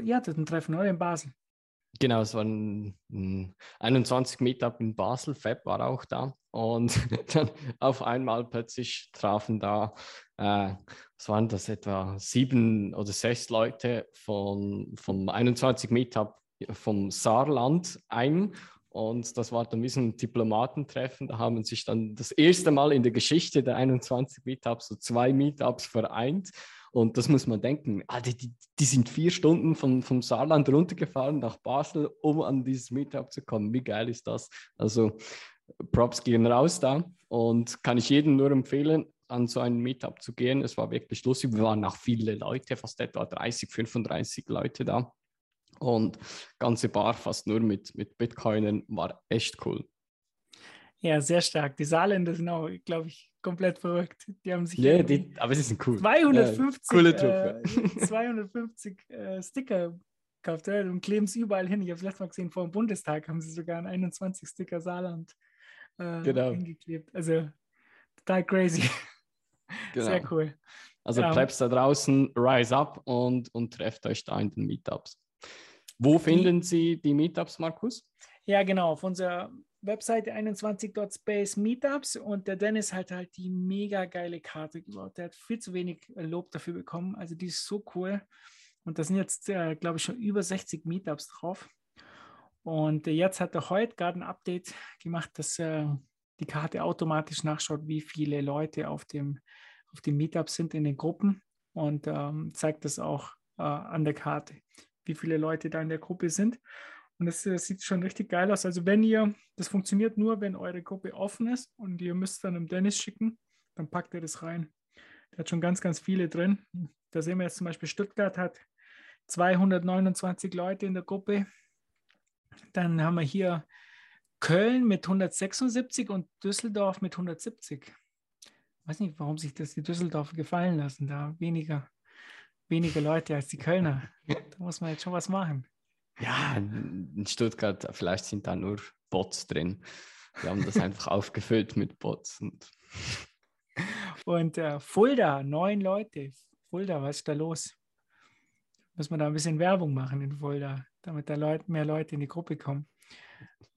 ihr hattet ein Treffen, oder? In Basel. Genau, es waren 21 Meetup in Basel, Fab war auch da. Und dann auf einmal plötzlich trafen da, äh, was waren das, etwa sieben oder sechs Leute von, vom 21 Meetup vom Saarland ein. Und das war dann wie so ein Diplomatentreffen. Da haben sich dann das erste Mal in der Geschichte der 21 Meetups so zwei Meetups vereint. Und das muss man denken. Die, die, die, sind vier Stunden von, vom Saarland runtergefahren nach Basel, um an dieses Meetup zu kommen. Wie geil ist das? Also Props gehen raus da und kann ich jedem nur empfehlen, an so ein Meetup zu gehen. Es war wirklich lustig. Wir waren auch viele Leute, fast etwa 30, 35 Leute da. Und ganze Bar fast nur mit, mit Bitcoinen war echt cool. Ja, sehr stark. Die Saarländer sind auch, glaube ich, komplett verrückt. Die haben sich. Ja, die, aber sie sind cool. 250, ja. Äh, 250 äh, Sticker gekauft ja, und kleben es überall hin. Ich habe es letztes Mal gesehen, vor dem Bundestag haben sie sogar einen 21 Sticker Saarland äh, Genau. hingeklebt. Also total crazy. Genau. Sehr cool. Also Ähm, Plebs da draußen, rise up und, und trefft euch da in den Meetups. Wo finden Sie die Meetups, Markus? Ja, genau, auf unserer Webseite 21.space Meetups und der Dennis hat halt die mega geile Karte gebaut. Der hat viel zu wenig Lob dafür bekommen. Also die ist so cool. Und da sind jetzt, äh, glaube ich, schon über 60 Meetups drauf. Und äh, jetzt hat er heute gerade ein Update gemacht, dass äh, die Karte automatisch nachschaut, wie viele Leute auf dem, auf dem Meetup sind in den Gruppen und ähm, zeigt das auch äh, an der Karte, wie viele Leute da in der Gruppe sind. Und das, äh, sieht schon richtig geil aus. Also wenn ihr, das funktioniert nur, wenn eure Gruppe offen ist und ihr müsst dann dem Dennis schicken, dann packt er das rein. Der hat schon ganz, ganz viele drin. Da sehen wir jetzt zum Beispiel, Stuttgart hat 229 Leute in der Gruppe. Dann haben wir hier Köln mit 176 und Düsseldorf mit 170. weiß nicht, warum sich das die Düsseldorfer gefallen lassen. Da weniger, weniger Leute als die Kölner. Da muss man jetzt schon was machen. Ja, in Stuttgart, vielleicht sind da nur Bots drin. Wir haben das einfach aufgefüllt mit Bots. Und Und äh, Fulda, neun Leute. Fulda, was ist da los? Muss man da ein bisschen Werbung machen in Fulda, damit da Leut, mehr Leute in die Gruppe kommen.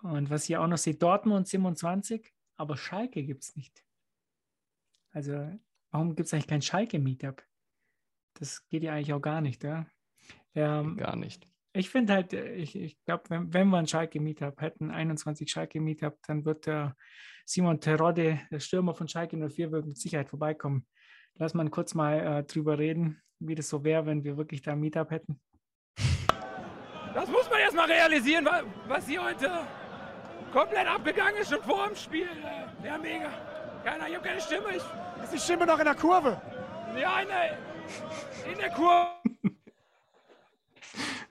Und was ihr auch noch seht, Dortmund 27, aber Schalke gibt es nicht. Also, warum gibt es eigentlich kein Schalke-Meetup? Das geht ja eigentlich auch gar nicht, ja? Ähm, gar nicht. ich finde halt, äh, ich, ich glaube, wenn, wenn wir ein Schalke-Meetup hätten, 21 Schalke-Meetup, dann wird der Simon Terodde, der Stürmer von Schalke 04, wird mit Sicherheit vorbeikommen. Lass mal kurz mal äh, drüber reden, wie das so wäre, wenn wir wirklich da ein Meetup hätten. Das muss man erstmal realisieren, wa- was hier heute komplett abgegangen ist, schon vor dem Spiel. äh, Ja, mega. Keiner, ich habe keine Stimme. Ich, Ist die Stimme noch in der Kurve? ja, in der, in der Kurve.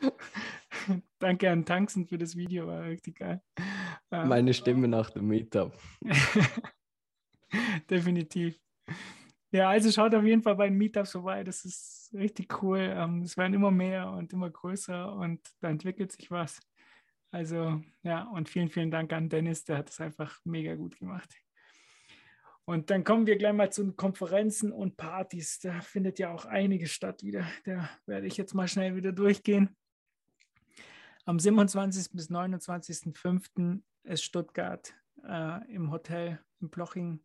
Danke an Tanksen für das Video, war richtig geil. Äh, Meine Stimme nach dem Meetup. Definitiv. Ja, also schaut auf jeden Fall bei den Meetups vorbei. Das ist richtig cool. Ähm, Es werden immer mehr und immer größer und da entwickelt sich was. Also ja, und vielen, vielen Dank an Dennis, der hat es einfach mega gut gemacht. Und dann kommen wir gleich mal zu den Konferenzen und Partys. Da findet ja auch einiges statt wieder. Da werde ich jetzt mal schnell wieder durchgehen. Am 27. bis 29.05. ist Stuttgart äh, im Hotel in Bloching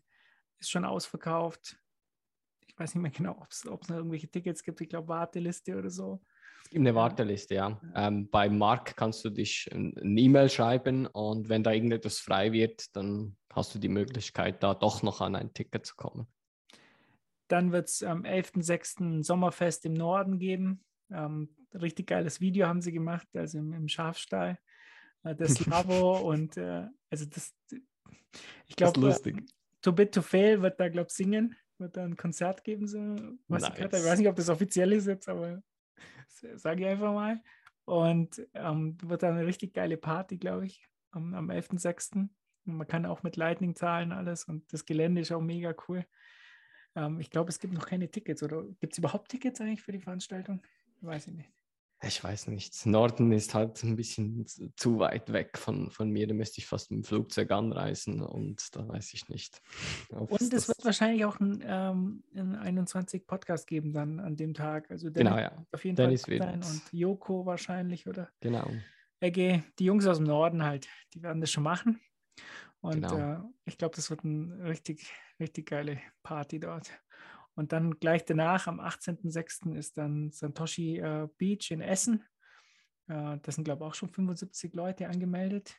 ist schon ausverkauft. Ich weiß nicht mehr genau, ob es noch irgendwelche Tickets gibt. Ich glaube, Warteliste oder so. Gibt eine Warteliste, ja. Ähm, bei Mark kannst du dich ein ein E-Mail schreiben und wenn da irgendetwas frei wird, dann hast du die Möglichkeit, da doch noch an ein Ticket zu kommen. Dann wird es am 11.06. ein Sommerfest im Norden geben. Ähm, richtig geiles Video haben sie gemacht, also im, im Schafstall. Äh, das Slavo und äh, also das, ich glaube, lustig. Too Bit to Fail wird da, glaube ich, singen, wird da ein Konzert geben. So, was ich, gehört habe. ich weiß nicht, ob das offiziell ist jetzt, aber sage ich einfach mal. Und ähm, wird da eine richtig geile Party, glaube ich, am, am 11.06. Und Man kann auch mit Lightning zahlen, alles. Und das Gelände ist auch mega cool. Ähm, ich glaube, es gibt noch keine Tickets. Oder gibt es überhaupt Tickets eigentlich für die Veranstaltung? Weiß ich nicht. Ich weiß nicht. Norden ist halt ein bisschen zu- weit weg von, von mir. Da müsste ich fast mit dem Flugzeug anreisen und da weiß ich nicht. Und es wird wahrscheinlich auch ein, ähm, ein 21 Podcast geben dann an dem Tag. Also Genau, Dennis ja. wird auf jeden Dennis Fall sein und Joko wahrscheinlich, oder? Genau. Egge, die Jungs aus dem Norden halt, die werden das schon machen. Und Genau. äh, ich glaube, das wird eine richtig, richtig geile Party dort. Und dann gleich danach, am 18.06. ist dann Santoshi äh, Beach in Essen. Äh, das sind, glaube ich, auch schon 75 Leute angemeldet.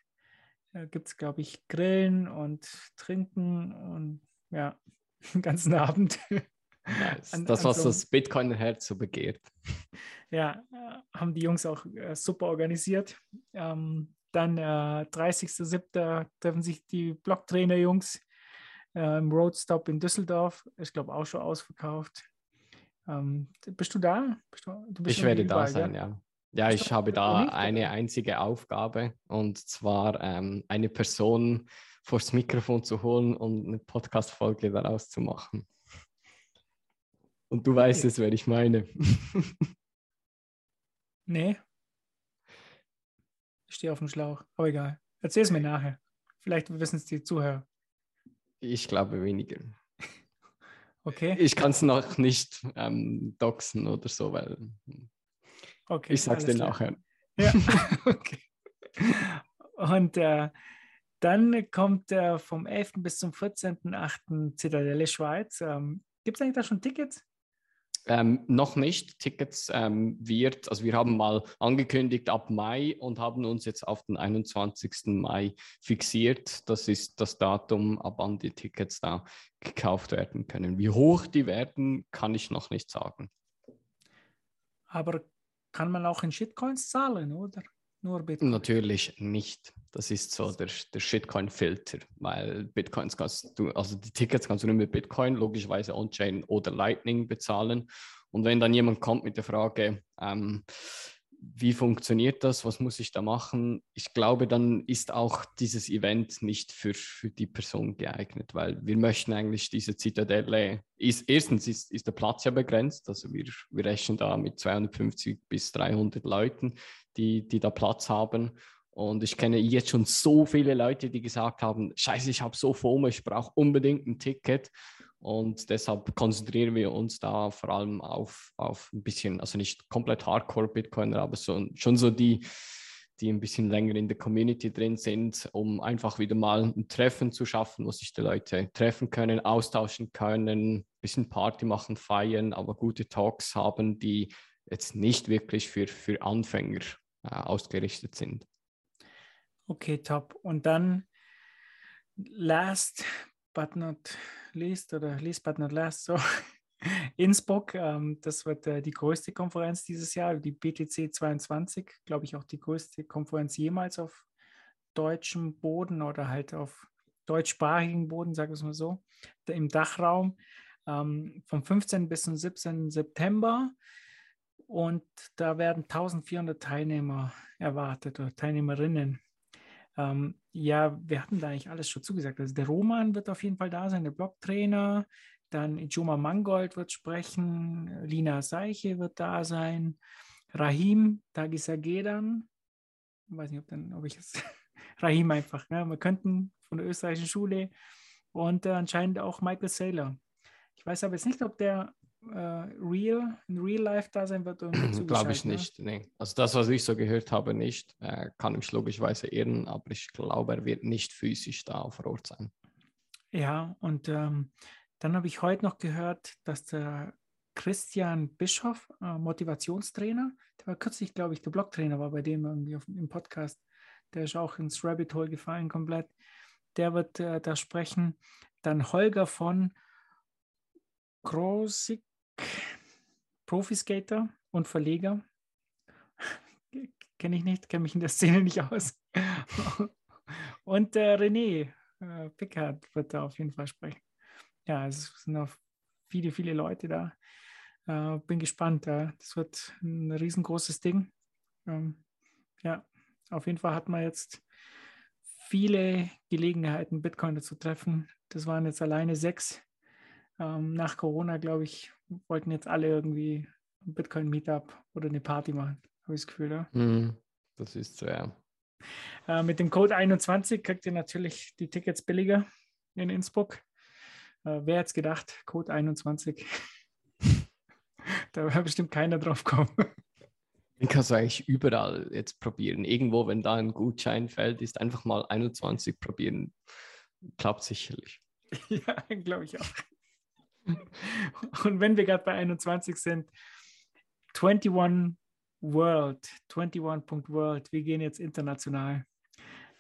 Da gibt es, glaube ich, Grillen und Trinken und ja, den ganzen Abend. Nice. An- das, an was so- das Bitcoin-Herz so begehrt. Ja, äh, haben die Jungs auch äh, super organisiert. Ähm, dann äh, 30.07. treffen sich die Blocktrainer-Jungs äh, im Roadstop in Düsseldorf. Ich glaube auch schon ausverkauft. Ähm, bist du da? Bist du, du bist Ich werde irgendwie da überall, sein, ja. Ja, Bist ich habe da eine einzige Aufgabe und zwar ähm, eine Person vors Mikrofon zu holen und eine Podcast-Folge daraus zu machen. Und du weißt Okay. es, wer ich meine. Nee. Ich stehe auf dem Schlauch, aber egal. Erzähl es mir nachher. Vielleicht wissen es die Zuhörer. Ich glaube weniger. Okay. Ich kann es noch nicht ähm, doxen oder so, weil okay, ich sag's dir nachher. Ja, okay. Und äh, dann kommt äh, vom 11. bis zum 14.8. Zitadelle Schweiz. Ähm, Gibt es eigentlich da schon Tickets? Ähm, noch nicht. Tickets ähm, wird, also wir haben mal angekündigt ab Mai und haben uns jetzt auf den 21. Mai fixiert. Das ist das Datum, ab wann die Tickets da gekauft werden können. Wie hoch die werden, kann ich noch nicht sagen. Aber kann man auch in Shitcoins zahlen, oder? Nur Bitcoin? Natürlich nicht. Das ist so der, der Shitcoin-Filter, weil Bitcoins kannst du, also die Tickets kannst du nur mit Bitcoin, logischerweise On-Chain oder Lightning bezahlen. Und wenn dann jemand kommt mit der Frage, ähm, wie funktioniert das, was muss ich da machen? Ich glaube, dann ist auch dieses Event nicht für, für die Person geeignet, weil wir möchten eigentlich diese Zitadelle, ist, erstens ist, ist der Platz ja begrenzt, also wir, wir rechnen da mit 250 bis 300 Leuten, die, die da Platz haben. Und ich kenne jetzt schon so viele Leute, die gesagt haben, scheiße, ich habe so FOMO, ich brauche unbedingt ein Ticket. Und deshalb konzentrieren wir uns da vor allem auf, auf ein bisschen, also nicht komplett Hardcore-Bitcoiner, aber so, schon so die, die ein bisschen länger in der Community drin sind, um einfach wieder mal ein Treffen zu schaffen, wo sich die Leute treffen können, austauschen können, ein bisschen Party machen, feiern, aber gute Talks haben, die jetzt nicht wirklich für, für Anfänger äh, ausgerichtet sind. Okay, top. Und dann last but not least oder least but not last, so Innsbruck, ähm, das wird äh, die größte Konferenz dieses Jahr, die BTC 22, glaube ich auch die größte Konferenz jemals auf deutschem Boden oder halt auf deutschsprachigen Boden, sagen wir es mal so, im Dachraum ähm, vom 15. bis zum 17. September. Und da werden 1400 Teilnehmer erwartet oder Teilnehmerinnen. Ähm, ja, wir hatten da eigentlich alles schon zugesagt. Also der Roman wird auf jeden Fall da sein, der Blocktrainer. Dann Ijoma Mangold wird sprechen, Lina Seiche wird da sein, Rahim Tagisagedan. Ich weiß nicht, ob, dann, ob ich es. Rahim einfach. Ne? Wir könnten von der österreichischen Schule und äh, anscheinend auch Michael Saylor. Ich weiß aber jetzt nicht, ob der äh, real, in Real Life da sein wird. Glaube ich nicht. Ne? Nee. Also das, was ich so gehört habe, nicht. Er kann mich logischerweise irren, aber ich glaube, er wird nicht physisch da vor Ort sein. Ja, und ähm, dann habe ich heute noch gehört, dass der Christian Bischoff, äh, Motivationstrainer, der war kürzlich, glaube ich, der Blogtrainer war bei dem irgendwie auf, im Podcast. Der ist auch ins Rabbit Hole gefallen komplett. Der wird äh, da sprechen. Dann Holger von Krosik, Profiskater und Verleger. Kenne ich nicht, kenne mich in der Szene nicht aus. und äh, René äh, Pickard wird da auf jeden Fall sprechen. Ja, es sind auch viele, viele Leute da. Äh, bin gespannt. Äh, das wird ein riesengroßes Ding. Ähm, ja, auf jeden Fall hat man jetzt viele Gelegenheiten, Bitcoiner zu treffen. Das waren jetzt alleine sechs. Ähm, nach Corona, glaube ich, wollten jetzt alle irgendwie ein Bitcoin-Meetup oder eine Party machen, habe ich das Gefühl. Ja? Mm, das ist so, ja. Äh, mit dem Code 21 kriegt ihr natürlich die Tickets billiger in Innsbruck. Äh, wer hätte gedacht, Code 21? da wäre bestimmt keiner drauf kommen. Den kannst du eigentlich überall jetzt probieren. Irgendwo, wenn da ein Gutschein fällt, ist einfach mal 21 probieren. Klappt sicherlich. Ja, glaube ich auch. Und wenn wir gerade bei 21 sind, 21 World, 21.world, wir gehen jetzt international.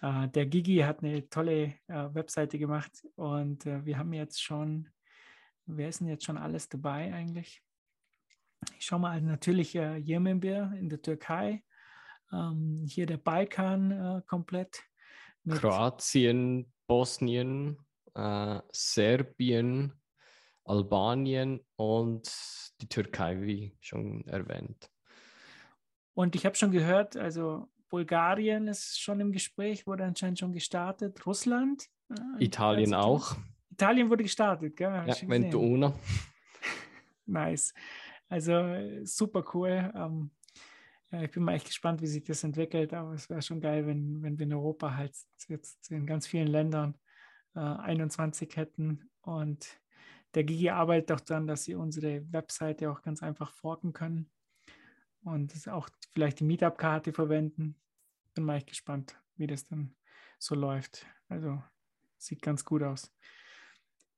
Uh, der Gigi hat eine tolle uh, Webseite gemacht und uh, wir haben jetzt schon, wer ist denn jetzt schon alles dabei eigentlich? Ich schaue mal natürlich äh, in der Türkei, um, hier der Balkan komplett. Kroatien, Bosnien, Serbien, Albanien und die Türkei, wie schon erwähnt. Und ich habe schon gehört, also Bulgarien ist schon im Gespräch, wurde anscheinend schon gestartet. Russland. Äh, Italien auch. Italien wurde gestartet, gell? Ja, Ventuona. nice. Also super cool. Ähm, ja, ich bin mal echt gespannt, wie sich das entwickelt, aber es wäre schon geil, wenn, wenn wir in Europa halt jetzt in ganz vielen Ländern äh, 21 hätten. Und der Gigi arbeitet auch daran, dass sie unsere Webseite auch ganz einfach forken können und auch vielleicht die Meetup-Karte verwenden. Bin mal echt gespannt, wie das dann so läuft. Also sieht ganz gut aus.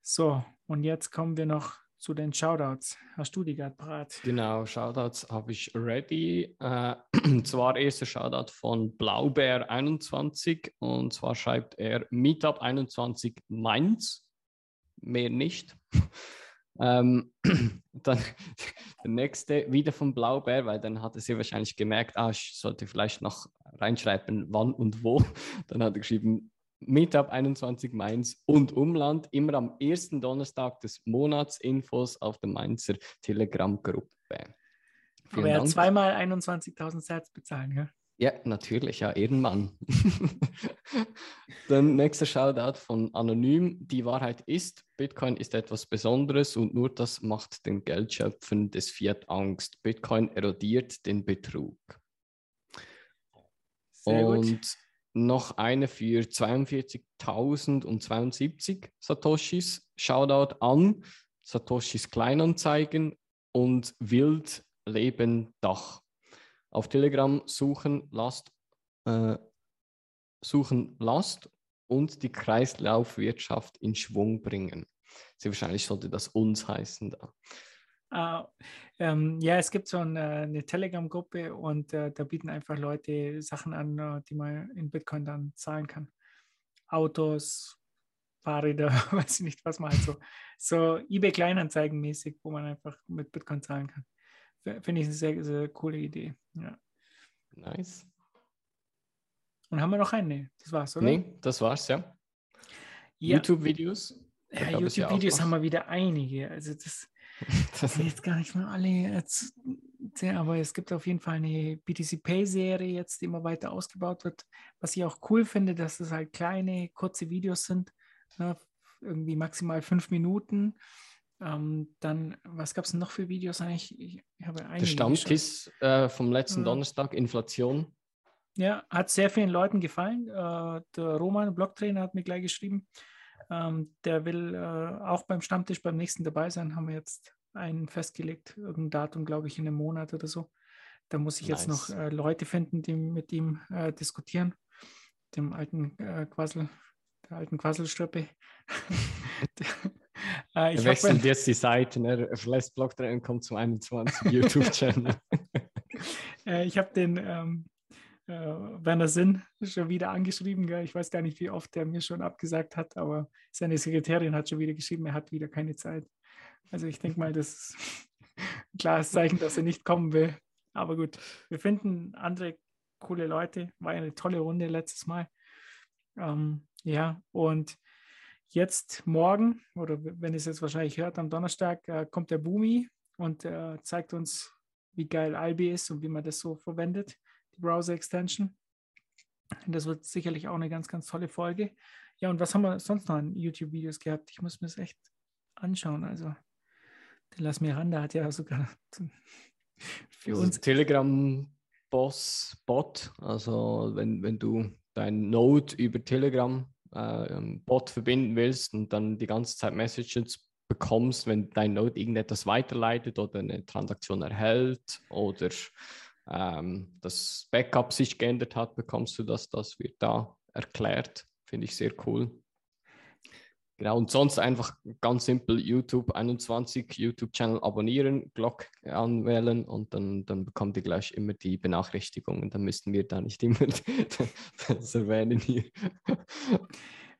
So, und jetzt kommen wir noch zu den Shoutouts. Hast du die gerade parat? Genau, Shoutouts habe ich ready. Äh, zwar erster Shoutout von Blaubeer21 und zwar schreibt er Meetup 21 Mainz. Mehr nicht. ähm, dann der nächste wieder von Blaubeer, weil dann hat er sie wahrscheinlich gemerkt, ah, ich sollte vielleicht noch reinschreiben, wann und wo. Dann hat er geschrieben, Meetup 21 Mainz und Umland, immer am ersten Donnerstag des Monats, Infos auf der Mainzer Telegram-Gruppe. Aber er hat zweimal 21.000 Sets bezahlen, ja? Ja, natürlich, ja, Ehrenmann. Dann nächster Shoutout von Anonym. Die Wahrheit ist, Bitcoin ist etwas Besonderes und nur das macht den Geldschöpfen des Fiat Angst. Bitcoin erodiert den Betrug. Sehr und gut. noch eine für 42.072 Satoshis. Shoutout an Satoshis Kleinanzeigen und Wildleben Dach. Auf Telegram suchen Last, äh, suchen Last und die Kreislaufwirtschaft in Schwung bringen. Sehr wahrscheinlich sollte das uns heißen da. Ah, ähm, ja, es gibt so eine, eine Telegram-Gruppe und äh, da bieten einfach Leute Sachen an, äh, die man in Bitcoin dann zahlen kann. Autos, Fahrräder, weiß ich nicht, was man halt so, so eBay Kleinanzeigen mäßig, wo man einfach mit Bitcoin zahlen kann. Finde ich eine sehr, sehr coole Idee. Ja. Nice. Und haben wir noch einen? Nee, das war's, oder? Nee, das war's, ja. Ja. YouTube-Videos. Ja, YouTube-Videos haben wir wieder einige. Also das Das- ich jetzt gar nicht mal alle jetzt, aber es gibt auf jeden Fall eine BTC Pay-Serie jetzt, die immer weiter ausgebaut wird. Was ich auch cool finde, dass es halt kleine, kurze Videos sind, ne, irgendwie maximal fünf Minuten. Ähm, dann, was gab es noch für Videos eigentlich? Ich, ich habe einige Der Stammtisch äh, vom letzten Ja. Donnerstag, Inflation. Ja, hat sehr vielen Leuten gefallen. Äh, der Roman, Blocktrainer, hat mir gleich geschrieben, ähm, der will äh, auch beim Stammtisch beim nächsten dabei sein. Haben wir jetzt einen festgelegt, irgendein Datum, glaube ich, in einem Monat oder so. Da muss ich jetzt noch Nice. äh, Leute finden, die mit ihm äh, diskutieren. Dem alten äh, Quassel, der alten Quasselstrippe. äh, ich wechselt jetzt die Seiten, er verlässt Blocktrainer und kommt zum 21 YouTube-Channel. Äh, ich habe den ähm, äh, Werner Sinn schon wieder angeschrieben. Gell? Ich weiß gar nicht, wie oft er mir schon abgesagt hat, aber seine Sekretärin hat schon wieder geschrieben, er hat wieder keine Zeit. Also ich denke mal, das ist ein klares Zeichen, dass er nicht kommen will. Aber gut, wir finden andere coole Leute. War eine tolle Runde letztes Mal. Ähm, ja, und jetzt morgen, oder wenn ihr es jetzt wahrscheinlich hört, am Donnerstag äh, kommt der Boomi und äh, zeigt uns, wie geil Albi ist und wie man das so verwendet, die Browser-Extension. Und Das wird sicherlich auch eine ganz, ganz tolle Folge. Ja, und was haben wir sonst noch an YouTube-Videos gehabt? Ich muss mir das echt anschauen. Also, der Lass Miranda hat ja sogar für uns Telegram-Boss-Bot, also wenn, wenn du dein Node über Telegram äh, ähm, Bot verbinden willst und dann die ganze Zeit Messages bekommst, wenn dein Node irgendetwas weiterleitet oder eine Transaktion erhält oder ähm, das Backup sich geändert hat, bekommst du das, das wird da erklärt. Finde ich sehr cool. Genau, und sonst einfach ganz simpel YouTube 21, YouTube-Channel abonnieren, Glocke anwählen und dann, dann bekommt ihr gleich immer die Benachrichtigungen. Dann müssten wir da nicht immer das erwähnen hier.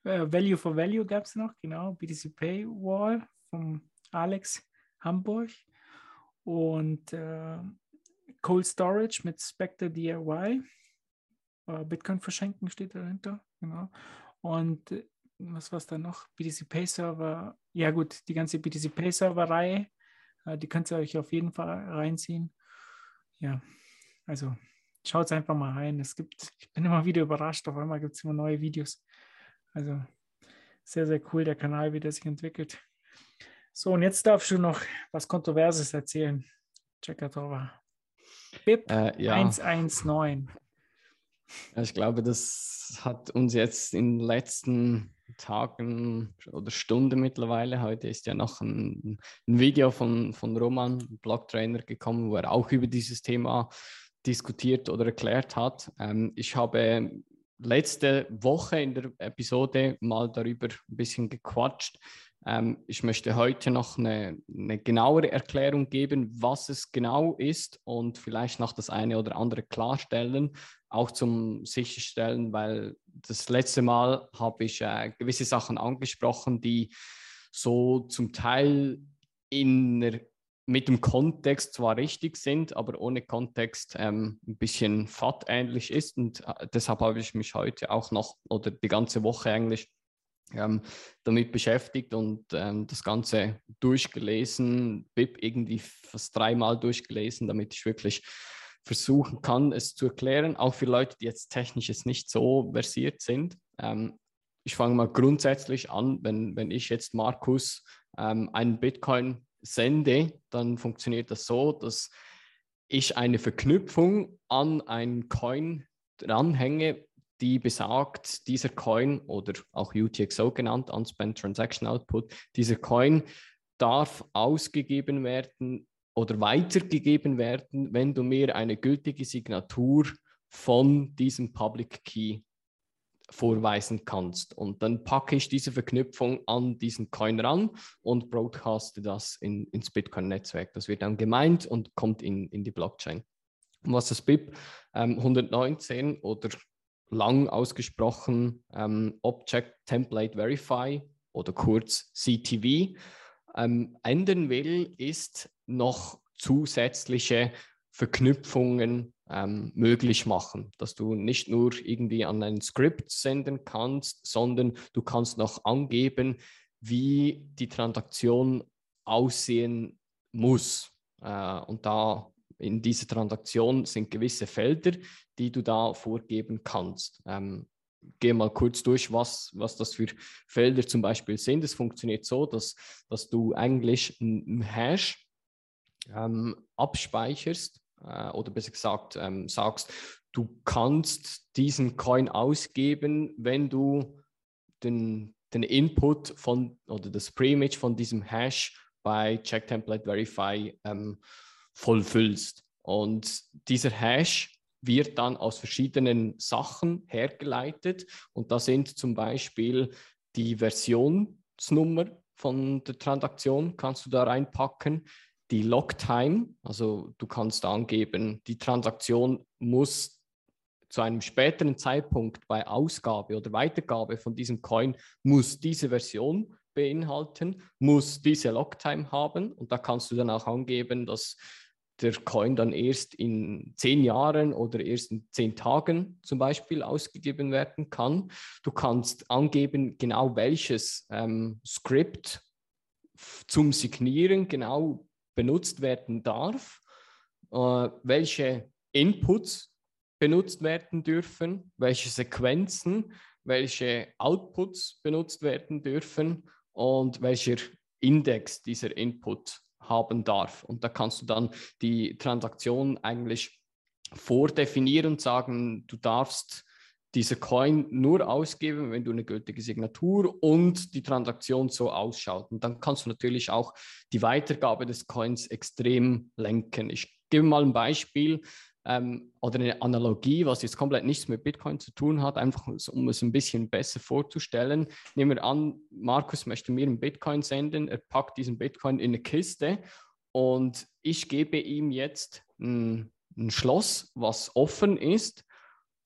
Äh, Value for Value gab es noch, genau, BTC Paywall vom Alex Hamburg und äh, Cold Storage mit Spectre DIY. Äh, Bitcoin verschenken steht dahinter, genau. Und was war es da noch? BTC Pay Server, ja gut, die ganze BTC Pay Server Reihe, äh, die könnt ihr euch auf jeden Fall reinziehen. Ja, also schaut einfach mal rein. Es gibt, ich bin immer wieder überrascht, auf einmal gibt es immer neue Videos. Also sehr, sehr cool, der Kanal, wie der sich entwickelt. So, und jetzt darfst du noch was Kontroverses erzählen. Checkatova. BIP Äh, ja. 119. Ja, Ich glaube, das hat uns jetzt in den letzten Tagen oder Stunden mittlerweile. Heute ist ja noch ein, ein Video von, von Roman, Blogtrainer, gekommen, wo er auch über dieses Thema diskutiert oder erklärt hat. Ähm, ich habe letzte Woche in der Episode mal darüber ein bisschen gequatscht. Ähm, ich möchte heute noch eine, eine, genauere Erklärung geben, was es genau ist und vielleicht noch das eine oder andere klarstellen, auch zum sicherstellen, weil das letzte Mal habe ich äh, gewisse Sachen angesprochen, die so zum Teil in mit dem Kontext zwar richtig sind, aber ohne Kontext ähm, ein bisschen FAT-ähnlich ist. Und äh, deshalb habe ich mich heute auch noch oder die ganze Woche eigentlich ähm, damit beschäftigt und ähm, das Ganze durchgelesen, BIP irgendwie fast dreimal durchgelesen, damit ich wirklich versuchen kann, es zu erklären, auch für Leute, die jetzt technisch jetzt nicht so versiert sind. Ähm, ich fange mal grundsätzlich an, wenn, wenn ich jetzt Markus ähm, einen Bitcoin sende, dann funktioniert das so, dass ich eine Verknüpfung an einen Coin dranhänge, die besagt, dieser Coin oder auch UTXO genannt, Unspent Transaction Output, dieser Coin darf ausgegeben werden oder weitergegeben werden, wenn du mir eine gültige Signatur von diesem Public Key vorweisen kannst. Und dann packe ich diese Verknüpfung an diesen Coin ran und broadcaste das in, ins Bitcoin-Netzwerk. Das wird dann gemeint und kommt in, in die Blockchain. Und was das BIP ähm, 119 oder lang ausgesprochen ähm, Object Template Verify oder kurz CTV ähm, ändern will, ist noch zusätzliche Verknüpfungen ähm, möglich machen, dass du nicht nur irgendwie an ein Skript senden kannst, sondern du kannst noch angeben, wie die Transaktion aussehen muss. Äh, und da in dieser Transaktion sind gewisse Felder, die du da vorgeben kannst. Ähm, gehe mal kurz durch, was, was das für Felder zum Beispiel sind. Es funktioniert so, dass, dass du eigentlich einen Hash ähm, abspeicherst äh, oder besser gesagt ähm, sagst, du kannst diesen Coin ausgeben, wenn du den, den Input von oder das Preimage von diesem Hash bei Check Template Verify ähm, vollfüllst. Und dieser Hash wird dann aus verschiedenen Sachen hergeleitet und da sind zum Beispiel die Versionsnummer von der Transaktion, kannst du da reinpacken, die Locktime, also du kannst angeben, die Transaktion muss zu einem späteren Zeitpunkt bei Ausgabe oder Weitergabe von diesem Coin, muss diese Version beinhalten, muss diese Locktime haben und da kannst du dann auch angeben, dass der Coin dann erst in zehn Jahren oder erst in zehn Tagen zum Beispiel ausgegeben werden kann. Du kannst angeben, genau welches ähm, Script zum Signieren genau benutzt werden darf, äh, welche Inputs benutzt werden dürfen, welche Sequenzen, welche Outputs benutzt werden dürfen und welcher Index dieser Input haben darf. Und da kannst du dann die Transaktion eigentlich vordefinieren und sagen, du darfst diese Coin nur ausgeben, wenn du eine gültige Signatur und die Transaktion so ausschaut. Und dann kannst du natürlich auch die Weitergabe des Coins extrem lenken. Ich gebe mal ein Beispiel ähm, oder eine Analogie, was jetzt komplett nichts mit Bitcoin zu tun hat, einfach um es ein bisschen besser vorzustellen. Nehmen wir an, Markus möchte mir einen Bitcoin senden, er packt diesen Bitcoin in eine Kiste und ich gebe ihm jetzt ein, ein Schloss, was offen ist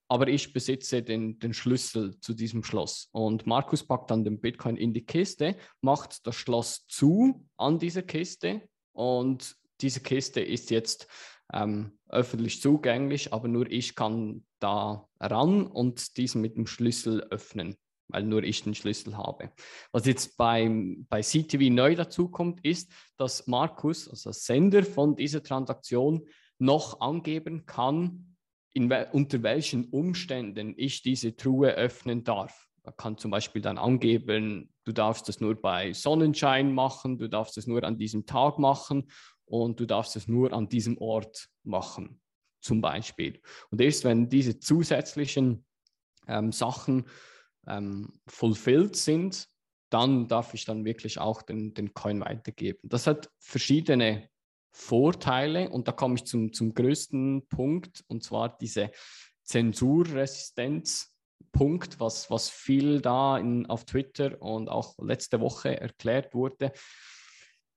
aber ich besitze den, den Schlüssel zu diesem Schloss. Und Markus packt dann den Bitcoin in die Kiste, macht das Schloss zu an dieser Kiste und diese Kiste ist jetzt ähm, öffentlich zugänglich, aber nur ich kann da ran und diesen mit dem Schlüssel öffnen, weil nur ich den Schlüssel habe. Was jetzt beim, bei CTV neu dazu kommt, ist, dass Markus, also Sender von dieser Transaktion, noch angeben kann, in, unter welchen Umständen ich diese Truhe öffnen darf. Man kann zum Beispiel dann angeben, du darfst das nur bei Sonnenschein machen, du darfst es nur an diesem Tag machen und du darfst es nur an diesem Ort machen, zum Beispiel. Und erst wenn diese zusätzlichen ähm, Sachen ähm, fulfilled sind, dann darf ich dann wirklich auch den, den Coin weitergeben. Das hat verschiedene Vorteile und da komme ich zum, zum größten Punkt und zwar diese Zensurresistenz-Punkt, was, was viel da in, auf Twitter und auch letzte Woche erklärt wurde.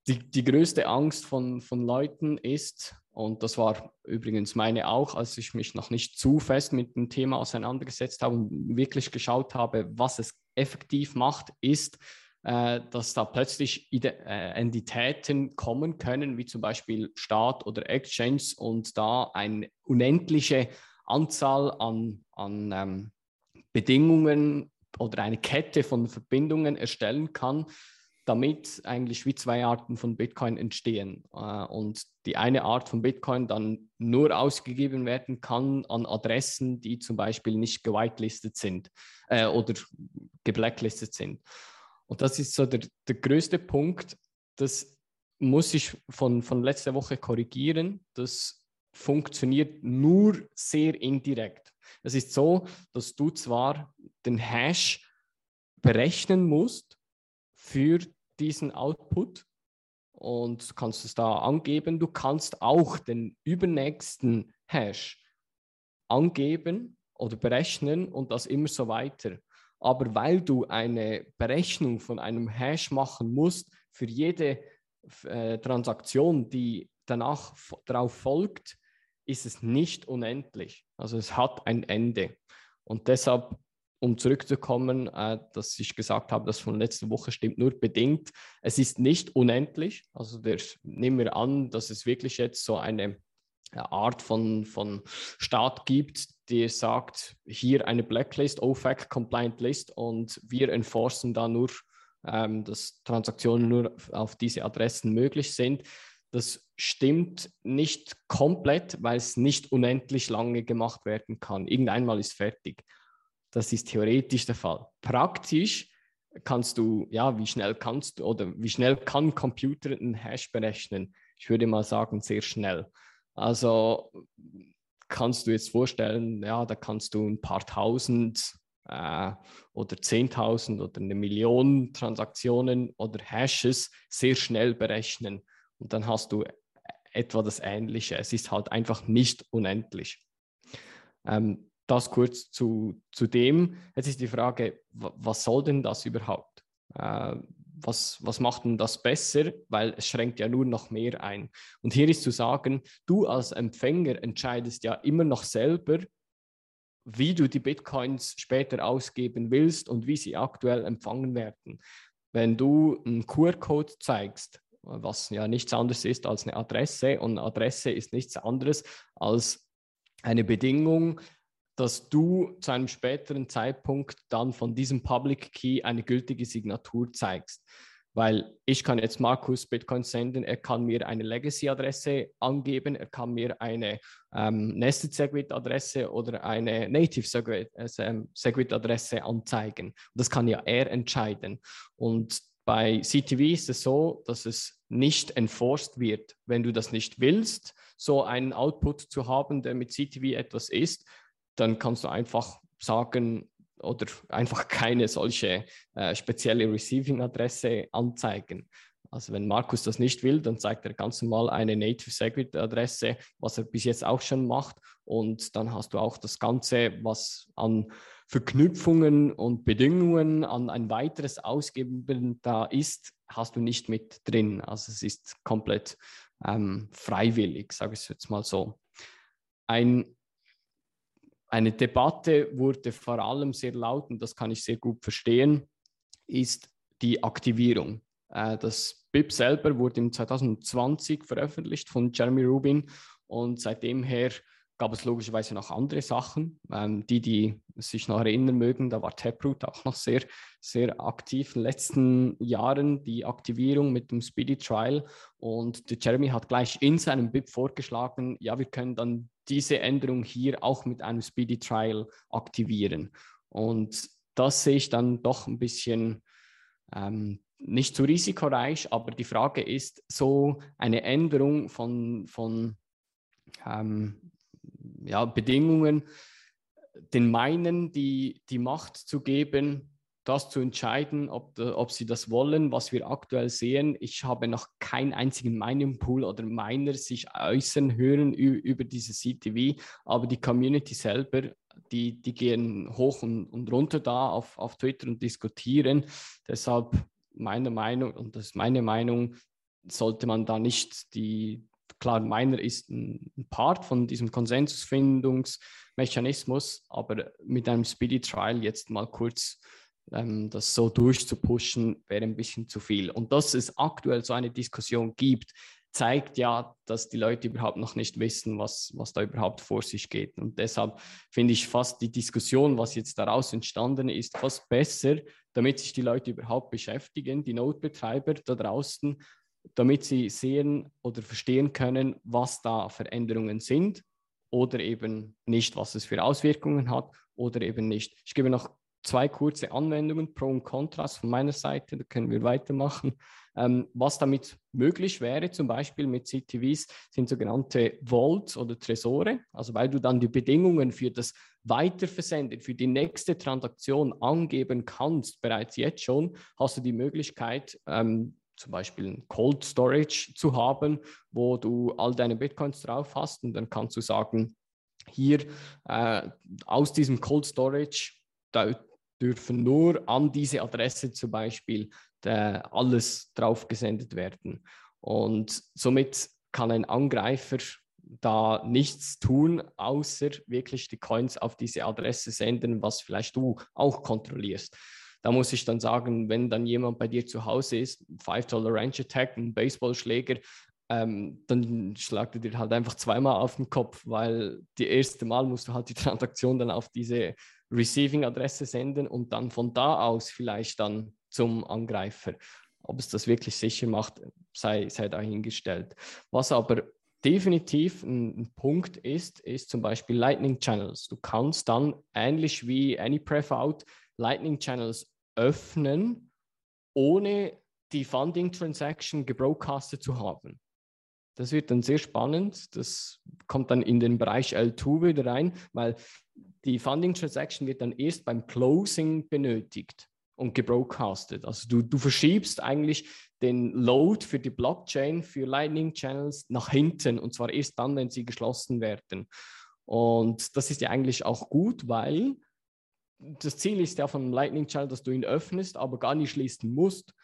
Die, die größte Angst von, von Leuten ist, und das war übrigens meine auch, als ich mich noch nicht zu fest mit dem Thema auseinandergesetzt habe und wirklich geschaut habe, was es effektiv macht, ist, äh, dass da plötzlich Ide äh, Entitäten kommen können, wie zum Beispiel Staat oder Exchange und da eine unendliche Anzahl an, an ähm, Bedingungen oder eine Kette von Verbindungen erstellen kann, damit eigentlich wie zwei Arten von Bitcoin entstehen. Äh, und die eine Art von Bitcoin dann nur ausgegeben werden kann an Adressen, die zum Beispiel nicht gewitelistet sind äh, oder geblacklistet sind. Und das ist so der, der größte Punkt, das muss ich von, von letzter Woche korrigieren. Das funktioniert nur sehr indirekt. Es ist so, dass du zwar den Hash berechnen musst für diesen Output und kannst es da angeben. Du kannst auch den übernächsten Hash angeben oder berechnen und das immer so weiter. Aber weil du eine Berechnung von einem Hash machen musst für jede äh, Transaktion, die danach darauf folgt, ist es nicht unendlich. Also es hat ein Ende. Und deshalb um zurückzukommen, äh, dass ich gesagt habe, das von letzter Woche stimmt nur bedingt. Es ist nicht unendlich. Also der, nehmen wir an, dass es wirklich jetzt so eine Art von, von Staat gibt, die sagt, hier eine Blacklist, OFAC Compliant List und wir enforcen da nur, ähm, dass Transaktionen nur auf diese Adressen möglich sind. Das stimmt nicht komplett, weil es nicht unendlich lange gemacht werden kann. Irgendeinmal ist fertig. Das ist theoretisch der Fall. Praktisch kannst du, ja, wie schnell kannst du oder wie schnell kann Computer einen Hash berechnen? Ich würde mal sagen, sehr schnell. Also kannst du jetzt vorstellen, ja, da kannst du ein paar tausend äh, oder zehntausend oder eine Million Transaktionen oder Hashes sehr schnell berechnen. Und dann hast du etwa das Ähnliche. Es ist halt einfach nicht unendlich. Ähm, das kurz zu, zu dem. Jetzt ist die Frage, was soll denn das überhaupt? Äh, was, was macht denn das besser? Weil es schränkt ja nur noch mehr ein. Und hier ist zu sagen, du als Empfänger entscheidest ja immer noch selber, wie du die Bitcoins später ausgeben willst und wie sie aktuell empfangen werden. Wenn du einen QR-Code zeigst, was ja nichts anderes ist als eine Adresse und eine Adresse ist nichts anderes als eine Bedingung, dass du zu einem späteren Zeitpunkt dann von diesem Public Key eine gültige Signatur zeigst. Weil ich kann jetzt Markus Bitcoin senden, er kann mir eine Legacy-Adresse angeben, er kann mir eine ähm, Nested Segwit-Adresse oder eine Native Segwit-Adresse ähm, anzeigen. Das kann ja er entscheiden. Und bei CTV ist es so, dass es nicht enforced wird. Wenn du das nicht willst, so einen Output zu haben, der mit CTV etwas ist, dann kannst du einfach sagen oder einfach keine solche äh, spezielle Receiving-Adresse anzeigen. Also wenn Markus das nicht will, dann zeigt er ganz normal eine Native Segwit-Adresse, was er bis jetzt auch schon macht. Und dann hast du auch das Ganze, was an Verknüpfungen und Bedingungen an ein weiteres Ausgeben da ist, hast du nicht mit drin. Also es ist komplett ähm, freiwillig, sage ich jetzt mal so. Ein eine Debatte wurde vor allem sehr laut, und das kann ich sehr gut verstehen, ist die Aktivierung. Äh, das BIP selber wurde im 2020 veröffentlicht von Jeremy Rubin und seitdem her gab es logischerweise noch andere Sachen. Ähm, die, die sich noch erinnern mögen, da war Taproot auch noch sehr, sehr aktiv in den letzten Jahren, die Aktivierung mit dem Speedy Trial. Und Jeremy hat gleich in seinem BIP vorgeschlagen, ja, wir können dann diese Änderung hier auch mit einem Speedy Trial aktivieren. Und das sehe ich dann doch ein bisschen ähm, nicht zu risikoreich, aber die Frage ist, so eine Änderung von, von ähm, ja, Bedingungen den Meinen die, die Macht zu geben, das zu entscheiden, ob, ob sie das wollen, was wir aktuell sehen. Ich habe noch keinen einzigen Mining Pool oder Miner sich äußern hören über diese CTV, aber die Community selber, die, die gehen hoch und, und runter da auf, auf Twitter und diskutieren. Deshalb meiner Meinung, und das ist meine Meinung, sollte man da nicht die, klar, Miner ist ein Part von diesem Konsensusfindungsmechanismus, aber mit einem Speedy Trial jetzt mal kurz ähm, das so durchzupushen, wäre ein bisschen zu viel. Und dass es aktuell so eine Diskussion gibt, zeigt ja, dass die Leute überhaupt noch nicht wissen, was, was da überhaupt vor sich geht. Und deshalb finde ich fast die Diskussion, was jetzt daraus entstanden ist, fast besser, damit sich die Leute überhaupt beschäftigen, die Notbetreiber da draußen, damit sie sehen oder verstehen können, was da Veränderungen sind oder eben nicht, was es für Auswirkungen hat oder eben nicht. Ich gebe noch zwei kurze Anwendungen, Pro und Kontras von meiner Seite, da können wir weitermachen. Ähm, was damit möglich wäre, zum Beispiel mit CTVs, sind sogenannte Vaults oder Tresore, also weil du dann die Bedingungen für das Weiterversenden, für die nächste Transaktion angeben kannst, bereits jetzt schon, hast du die Möglichkeit, ähm, zum Beispiel ein Cold Storage zu haben, wo du all deine Bitcoins drauf hast und dann kannst du sagen, hier äh, aus diesem Cold Storage da dürfen nur an diese Adresse zum Beispiel der, alles drauf gesendet werden. Und somit kann ein Angreifer da nichts tun, außer wirklich die Coins auf diese Adresse senden, was vielleicht du auch kontrollierst. Da muss ich dann sagen, wenn dann jemand bei dir zu Hause ist, 5-Dollar Range Attack, ein Baseballschläger, ähm, dann schlagt er dir halt einfach zweimal auf den Kopf, weil die erste Mal musst du halt die Transaktion dann auf diese Receiving-Adresse senden und dann von da aus vielleicht dann zum Angreifer. Ob es das wirklich sicher macht, sei, sei dahingestellt. Was aber definitiv ein, Punkt ist, ist zum Beispiel Lightning Channels. Du kannst dann ähnlich wie AnyPref-Out Lightning Channels öffnen, ohne die Funding Transaction gebroadcastet zu haben. Das wird dann sehr spannend. Das kommt dann in den Bereich L2 wieder rein, weil die Funding Transaction wird dann erst beim Closing benötigt und gebroadcastet. Also du, du verschiebst eigentlich den Load für die Blockchain, für Lightning Channels nach hinten und zwar erst dann, wenn sie geschlossen werden. Und das ist ja eigentlich auch gut, weil das Ziel ist ja von Lightning Channel, dass du ihn öffnest, aber gar nicht schließen musst.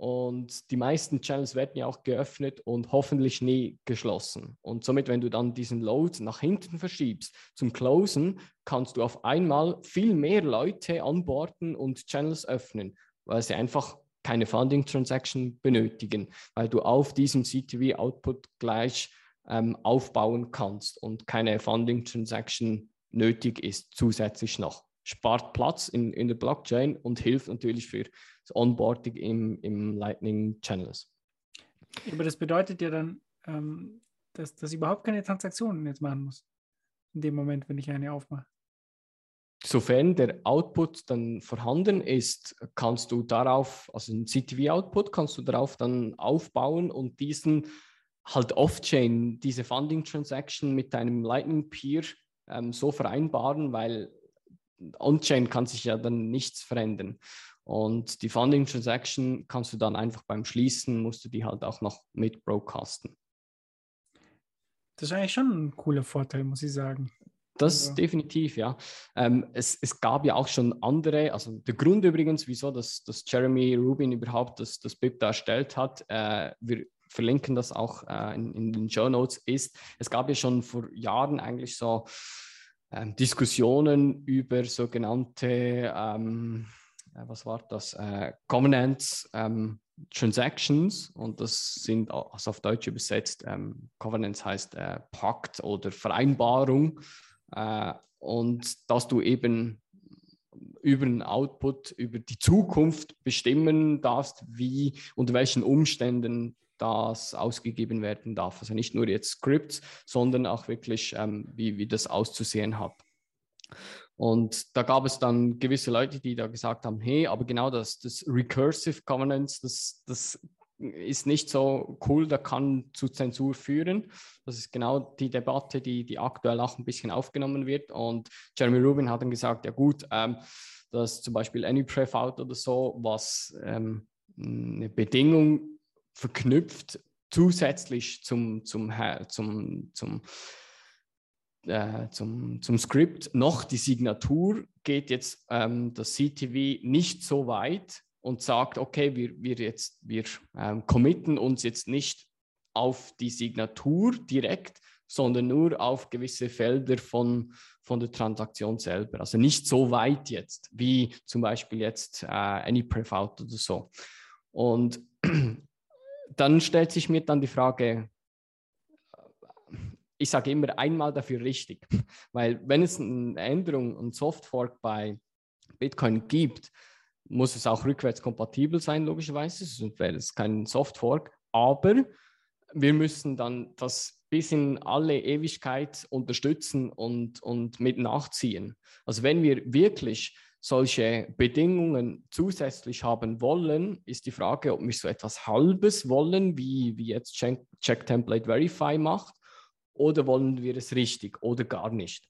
Und die meisten Channels werden ja auch geöffnet und hoffentlich nie geschlossen. Und somit, wenn du dann diesen Load nach hinten verschiebst zum Closen, kannst du auf einmal viel mehr Leute anborden und Channels öffnen, weil sie einfach keine Funding Transaction benötigen, weil du auf diesem CTV Output gleich ähm, aufbauen kannst und keine Funding Transaction nötig ist zusätzlich noch spart Platz in, in der Blockchain und hilft natürlich für das Onboarding im, im Lightning Channels. Aber das bedeutet ja dann, ähm, dass, dass ich überhaupt keine Transaktionen jetzt machen muss. In dem Moment, wenn ich eine aufmache. Sofern der Output dann vorhanden ist, kannst du darauf, also ein CTV-Output, kannst du darauf dann aufbauen und diesen halt off-chain, diese Funding-Transaction mit deinem Lightning Peer ähm, so vereinbaren, weil On-Chain kann sich ja dann nichts verändern. Und die Funding Transaction kannst du dann einfach beim Schließen, musst du die halt auch noch mit broadcasten. Das ist eigentlich schon ein cooler Vorteil, muss ich sagen. Das also. definitiv, ja. Ähm, es, es gab ja auch schon andere, also der Grund übrigens, wieso das, das Jeremy Rubin überhaupt das, das BIP da erstellt hat, äh, wir verlinken das auch äh, in, in den Show Notes, ist, es gab ja schon vor Jahren eigentlich so ähm, Diskussionen über sogenannte, ähm, äh, was war das, äh, Covenants ähm, Transactions. Und das sind, also auf Deutsch übersetzt, ähm, Covenants heißt äh, Pakt oder Vereinbarung. Äh, und dass du eben über den Output, über die Zukunft bestimmen darfst, wie, unter welchen Umständen das ausgegeben werden darf. Also nicht nur jetzt Scripts, sondern auch wirklich, ähm, wie, wie das auszusehen hat. Und da gab es dann gewisse Leute, die da gesagt haben, hey, aber genau das, das Recursive Governance, das, das ist nicht so cool, da kann zu Zensur führen. Das ist genau die Debatte, die, die aktuell auch ein bisschen aufgenommen wird. Und Jeremy Rubin hat dann gesagt, ja gut, ähm, dass zum Beispiel AnyPref Out oder so, was ähm, eine Bedingung verknüpft, zusätzlich zum, zum, zum, zum, äh, zum, zum Skript noch die Signatur, geht jetzt ähm, das CTV nicht so weit, und sagt, okay, wir, wir jetzt, wir ähm, committen uns jetzt nicht auf die Signatur direkt, sondern nur auf gewisse Felder von, von der Transaktion selber. Also nicht so weit jetzt, wie zum Beispiel jetzt äh, AnyPrevout oder so. Und dann stellt sich mir dann die Frage, ich sage immer einmal dafür richtig, weil wenn es eine Änderung, ein Softfork bei Bitcoin gibt, muss es auch rückwärtskompatibel sein, logischerweise, sonst wäre es kein Softfork. Aber wir müssen dann das bis in alle Ewigkeit unterstützen und, und mit nachziehen. Also wenn wir wirklich solche Bedingungen zusätzlich haben wollen, ist die Frage, ob wir so etwas Halbes wollen, wie, wie jetzt Check, Check Template Verify macht, oder wollen wir es richtig oder gar nicht.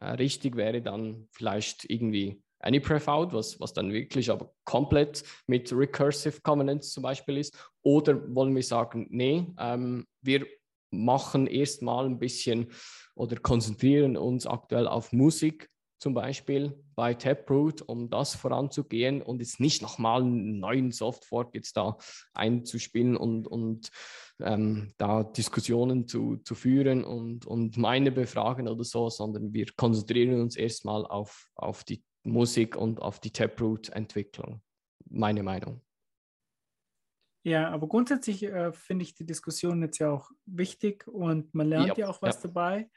Äh, richtig wäre dann vielleicht irgendwie AnyPref out, was, was dann wirklich aber komplett mit Recursive Covenants zum Beispiel ist? Oder wollen wir sagen, nee, ähm, wir machen erstmal ein bisschen oder konzentrieren uns aktuell auf Musik zum Beispiel bei Taproot, um das voranzugehen und jetzt nicht nochmal einen neuen Softfork jetzt da einzuspielen und, und ähm, da Diskussionen zu, zu führen und, und meine befragen oder so, sondern wir konzentrieren uns erstmal auf, auf die Musik und auf die Taproot-Entwicklung. Meine Meinung. Ja, aber grundsätzlich äh, finde ich die Diskussion jetzt ja auch wichtig und man lernt ja, ja auch was ja. dabei.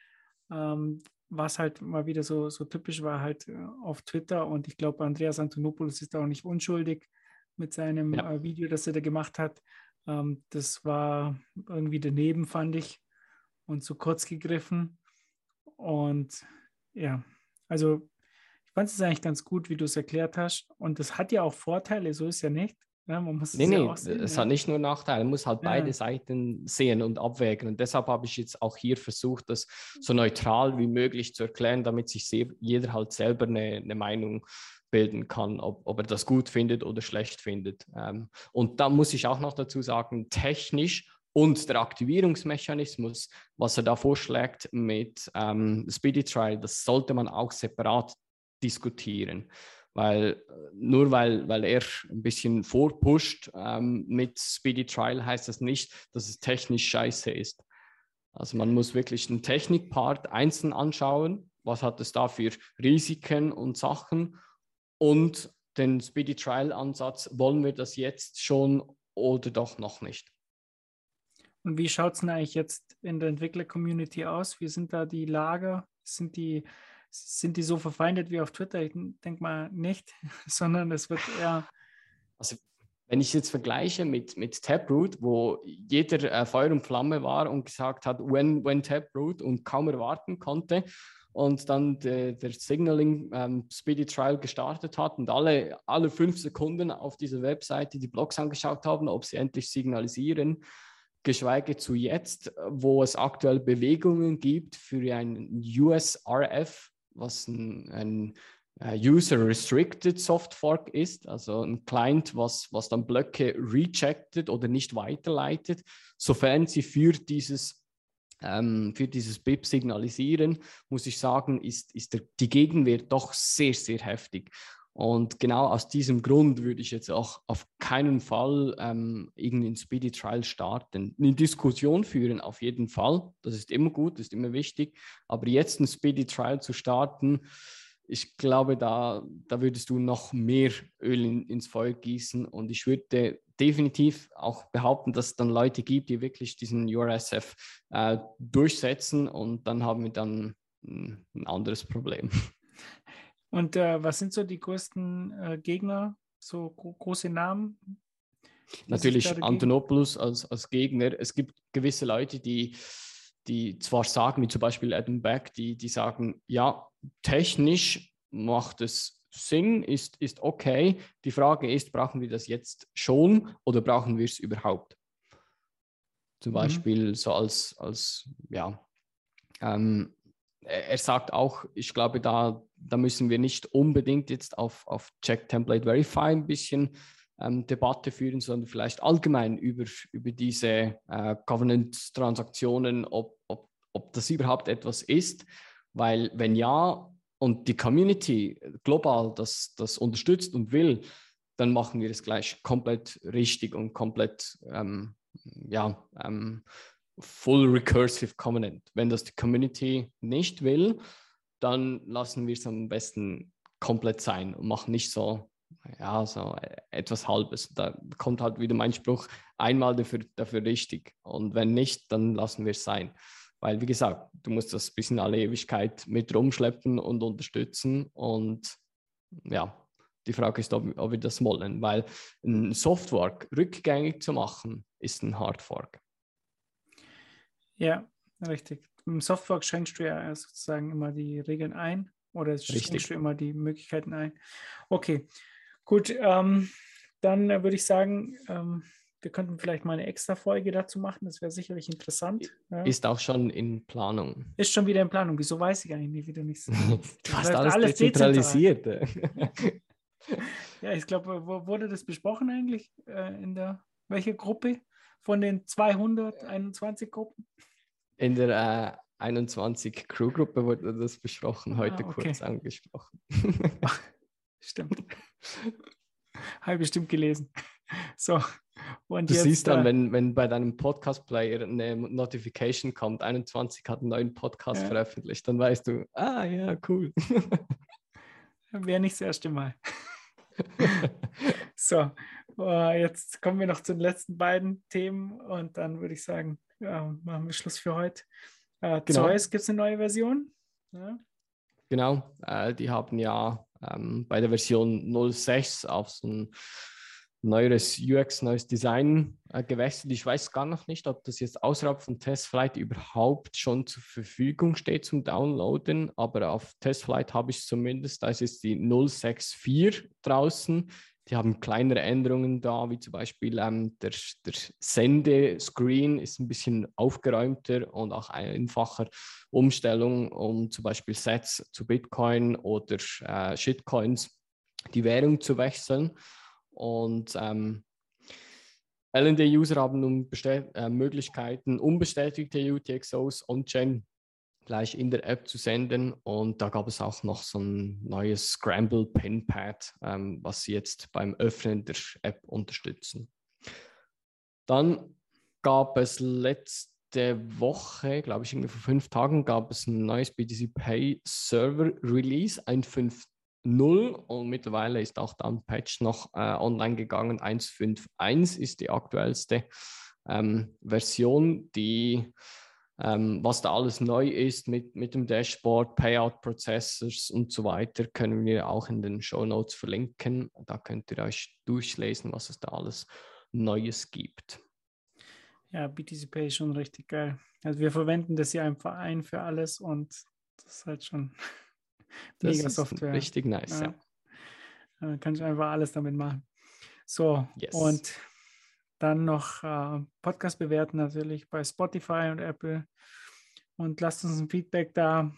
Ähm, was halt mal wieder so, so typisch war, halt äh, auf Twitter und ich glaube, Andreas Antonopoulos ist auch nicht unschuldig mit seinem ja. äh, Video, das er da gemacht hat. Ähm, das war irgendwie daneben, fand ich, und zu kurz gegriffen. Und ja, also ich fand es eigentlich ganz gut, wie du es erklärt hast. Und das hat ja auch Vorteile, so ist ja nicht. Ja, man muss nee, nee, ja sehen, es ja. hat nicht nur Nachteile, man muss halt ja. beide Seiten sehen und abwägen. Und deshalb habe ich jetzt auch hier versucht, das so neutral wie möglich zu erklären, damit sich jeder halt selber eine, eine Meinung bilden kann, ob, ob, er das gut findet oder schlecht findet. Ähm, und da muss ich auch noch dazu sagen, technisch und der Aktivierungsmechanismus, was er da vorschlägt mit ähm, Speedy Trial, das sollte man auch separat diskutieren. Weil nur weil, weil er ein bisschen vorpusht ähm, mit Speedy Trial, heißt das nicht, dass es technisch scheiße ist. Also man muss wirklich den Technikpart einzeln anschauen, was hat es da für Risiken und Sachen und den Speedy Trial Ansatz, wollen wir das jetzt schon oder doch noch nicht? Und wie schaut es denn eigentlich jetzt in der Entwickler-Community aus? Wie sind da die Lager? Sind die sind die so verfeindet wie auf Twitter? Ich denke mal nicht, sondern es wird eher. Also, wenn ich jetzt vergleiche mit, mit Taproot, wo jeder äh, Feuer und Flamme war und gesagt hat, when, when Taproot und kaum erwarten konnte und dann de, der Signaling ähm, Speedy Trial gestartet hat und alle, alle fünf Sekunden auf dieser Webseite die Blogs angeschaut haben, ob sie endlich signalisieren, geschweige zu jetzt, wo es aktuell Bewegungen gibt für ein USRF was ein, ein äh, User-Restricted Soft Fork ist, also ein Client, was, was dann Blöcke rejected oder nicht weiterleitet, sofern sie für dieses, ähm, für dieses BIP signalisieren, muss ich sagen, ist, ist der, die Gegenwehr doch sehr, sehr heftig. Und genau aus diesem Grund würde ich jetzt auch auf keinen Fall ähm, irgendeinen Speedy Trial starten. Eine Diskussion führen auf jeden Fall, das ist immer gut, ist immer wichtig. Aber jetzt einen Speedy Trial zu starten, ich glaube, da, da würdest du noch mehr Öl in, ins Feuer gießen. Und ich würde definitiv auch behaupten, dass es dann Leute gibt, die wirklich diesen URSF äh, durchsetzen und dann haben wir dann ein anderes Problem. Und äh, was sind so die größten äh, Gegner, so gro große Namen? Natürlich Antonopoulos als, als Gegner. Es gibt gewisse Leute, die, die zwar sagen, wie zum Beispiel Adam Beck, die, die sagen, ja, technisch macht es Sing ist, ist okay. Die Frage ist, brauchen wir das jetzt schon oder brauchen wir es überhaupt? Zum Mhm. Beispiel so als, als ja, ähm, er sagt auch, ich glaube, da, da müssen wir nicht unbedingt jetzt auf, auf Check Template Verify ein bisschen ähm, Debatte führen, sondern vielleicht allgemein über, über diese äh, Governance-Transaktionen, ob, ob, ob das überhaupt etwas ist. Weil wenn ja und die Community global das, das unterstützt und will, dann machen wir es gleich komplett richtig und komplett ähm, ja, ähm, full recursive Covenant. Wenn das die Community nicht will, dann lassen wir es am besten komplett sein und machen nicht so, ja, so etwas Halbes. Da kommt halt wieder mein Spruch, einmal dafür, dafür richtig. Und wenn nicht, dann lassen wir es sein. Weil, wie gesagt, du musst das bis in alle Ewigkeit mit rumschleppen und unterstützen. Und ja, die Frage ist, ob, ob wir das wollen. Weil ein Softfork rückgängig zu machen, ist ein Hardfork. Ja, richtig. Im Softfork schränkst du ja sozusagen immer die Regeln ein oder schränkst Richtig. du immer die Möglichkeiten ein. Okay, gut. Ähm, dann würde ich sagen, ähm, wir könnten vielleicht mal eine extra Folge dazu machen. Das wäre sicherlich interessant. Ja. Ist auch schon in Planung. Ist schon wieder in Planung. Wieso weiß ich eigentlich wieder nichts? Du hast alles, dezentralisiert. äh. Ja, ich glaube, wurde das besprochen eigentlich? Äh, in der welcher Gruppe von den 221 Gruppen? In der äh, 21 Crew-Gruppe wurde das besprochen, heute Ah, okay. kurz angesprochen. Stimmt. Habe ich bestimmt gelesen. So, und Du jetzt, siehst dann, äh, wenn, wenn bei deinem Podcast-Player eine Notification kommt, 21 hat einen neuen Podcast Ja. veröffentlicht, dann weißt du, ah ja, cool. Wäre nicht das erste Mal. so, äh, jetzt kommen wir noch zu den letzten beiden Themen und dann würde ich sagen, ja, machen wir Schluss für heute. Äh, Genau. Zeus gibt es eine neue Version. Ja. Genau, äh, die haben ja ähm, bei der Version 06 auf so ein neues UX, neues Design äh, gewechselt. Ich weiß gar noch nicht, ob das jetzt außerhalb von TestFlight überhaupt schon zur Verfügung steht zum Downloaden, aber auf TestFlight habe ich es zumindest. Da ist jetzt die 064 draußen. Die haben kleinere Änderungen da, wie zum Beispiel ähm, der, der Sendescreen ist ein bisschen aufgeräumter und auch einfacher Umstellung, um zum Beispiel Sets zu Bitcoin oder äh, Shitcoins die Währung zu wechseln. Und ähm, LND-User haben nun bestät- äh, Möglichkeiten, unbestätigte UTXOs on-chain gleich in der App zu senden. Und da gab es auch noch so ein neues Scramble Pin Pad, ähm, was sie jetzt beim Öffnen der App unterstützen. Dann gab es letzte Woche, glaube ich, irgendwie vor fünf Tagen, gab es ein neues BTC Pay Server Release 1.5.0 und mittlerweile ist auch da ein Patch noch äh, online gegangen. 1.5.1 ist die aktuellste ähm, Version, die ähm, was da alles neu ist mit, mit dem Dashboard, Payout Processors und so weiter, können wir auch in den Show Notes verlinken. Da könnt ihr euch durchlesen, was es da alles Neues gibt. Ja, BTC Pay ist schon richtig geil. Also wir verwenden das ja im Verein für alles und das ist halt schon Das mega ist Software. richtig nice, ja. Da kann ich einfach alles damit machen. So, Yes. und dann noch äh, Podcast bewerten natürlich bei Spotify und Apple. Und lasst uns ein Feedback da.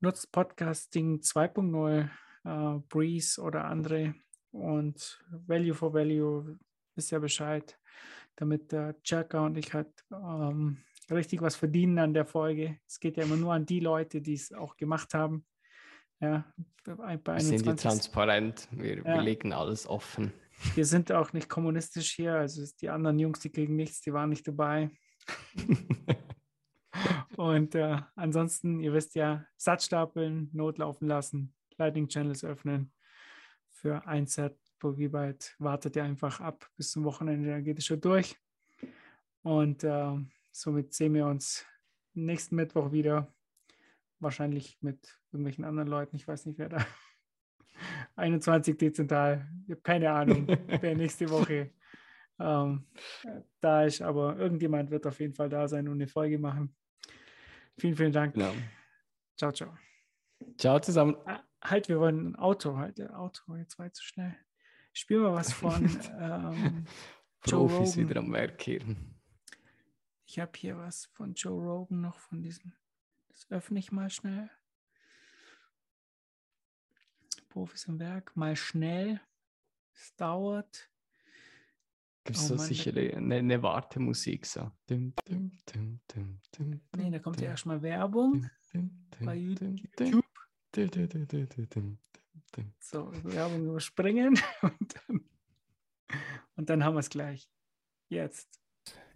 Nutzt Podcasting 2.0, äh, Breeze oder andere. Und Value for Value ist ja Bescheid, damit der Chaka und ich halt ähm, richtig was verdienen an der Folge. Es geht ja immer nur an die Leute, die es auch gemacht haben. Ja, bei Wir sind 21. transparent, wir, wir Ja. legen alles offen. Wir sind auch nicht kommunistisch hier, also die anderen Jungs, die kriegen nichts, die waren nicht dabei. Und äh, ansonsten, ihr wisst ja, Satz stapeln, Not laufen lassen, Lightning Channels öffnen. Für ein Set pro Gigabyte wartet ihr einfach ab bis zum Wochenende, dann geht es schon durch. Und äh, somit sehen wir uns nächsten Mittwoch wieder. Wahrscheinlich mit irgendwelchen anderen Leuten. Ich weiß nicht, wer da 21 dezentral. Ich habe keine Ahnung, wer nächste Woche ähm, da ist, aber irgendjemand wird auf jeden Fall da sein und eine Folge machen. Vielen, vielen Dank. Genau. Ciao, ciao. Ciao zusammen. Ah, halt, wir wollen ein Auto, halt, ein Auto, jetzt war ich zu schnell. Spiel mal was von ähm, Joe Profis Rogan. wieder am Werk hier. Ich habe hier was von Joe Rogan noch von diesem. Das öffne ich mal schnell. Profis im Werk, mal schnell. Es dauert. Gibt Oh es so Mann, sicher eine, eine Wartemusik so? Dum, dum, dum, dum, dum, Nee, da kommt ja erstmal Werbung. bei YouTube. So, Werbung überspringen. Und dann, und dann haben wir es gleich. Jetzt.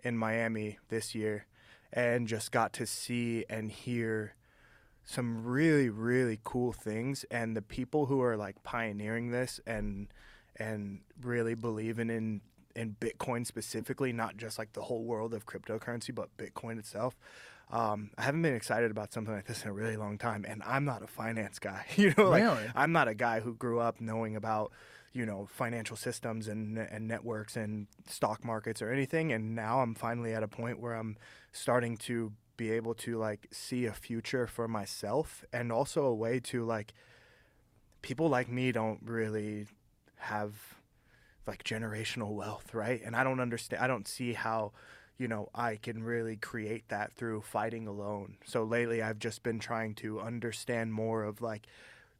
in Miami this year and just got to see and hear some really really cool things and the people who are like pioneering this and and really believing in in Bitcoin specifically, not just like the whole world of cryptocurrency, but Bitcoin itself. Um, I haven't been excited about something like this in a really long time, and I'm not a finance guy. You know, like Really? I'm not a guy who grew up knowing about you know financial systems and and networks and stock markets or anything. And now I'm finally at a point where I'm starting to be able to like see a future for myself and also a way to like people like me don't really have like generational wealth, right? And I don't understand I don't see how you know I can really create that through fighting alone. So lately I've just been trying to understand more of like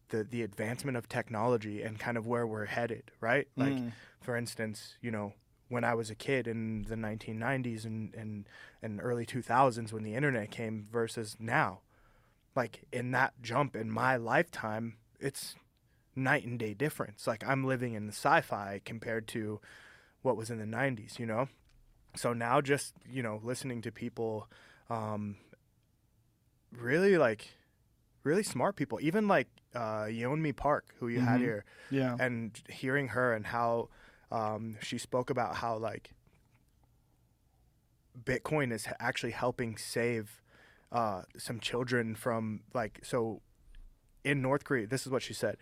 the the advancement of technology and kind of where we're headed, right? Like Mm. for instance, you know, when I was a kid in the 1990s and and and early 2000s when the internet came versus now. Like in that jump in my lifetime, it's night and day difference. Like I'm living in the sci-fi compared to what was in the 90s, you know? So now just, you know, listening to people um really like really smart people, even like uh Yeonmi Park who you had Mhm. here Yeah. and hearing her and how um, she spoke about how like Bitcoin is actually helping save uh, some children from like so in North Korea. This is what she said.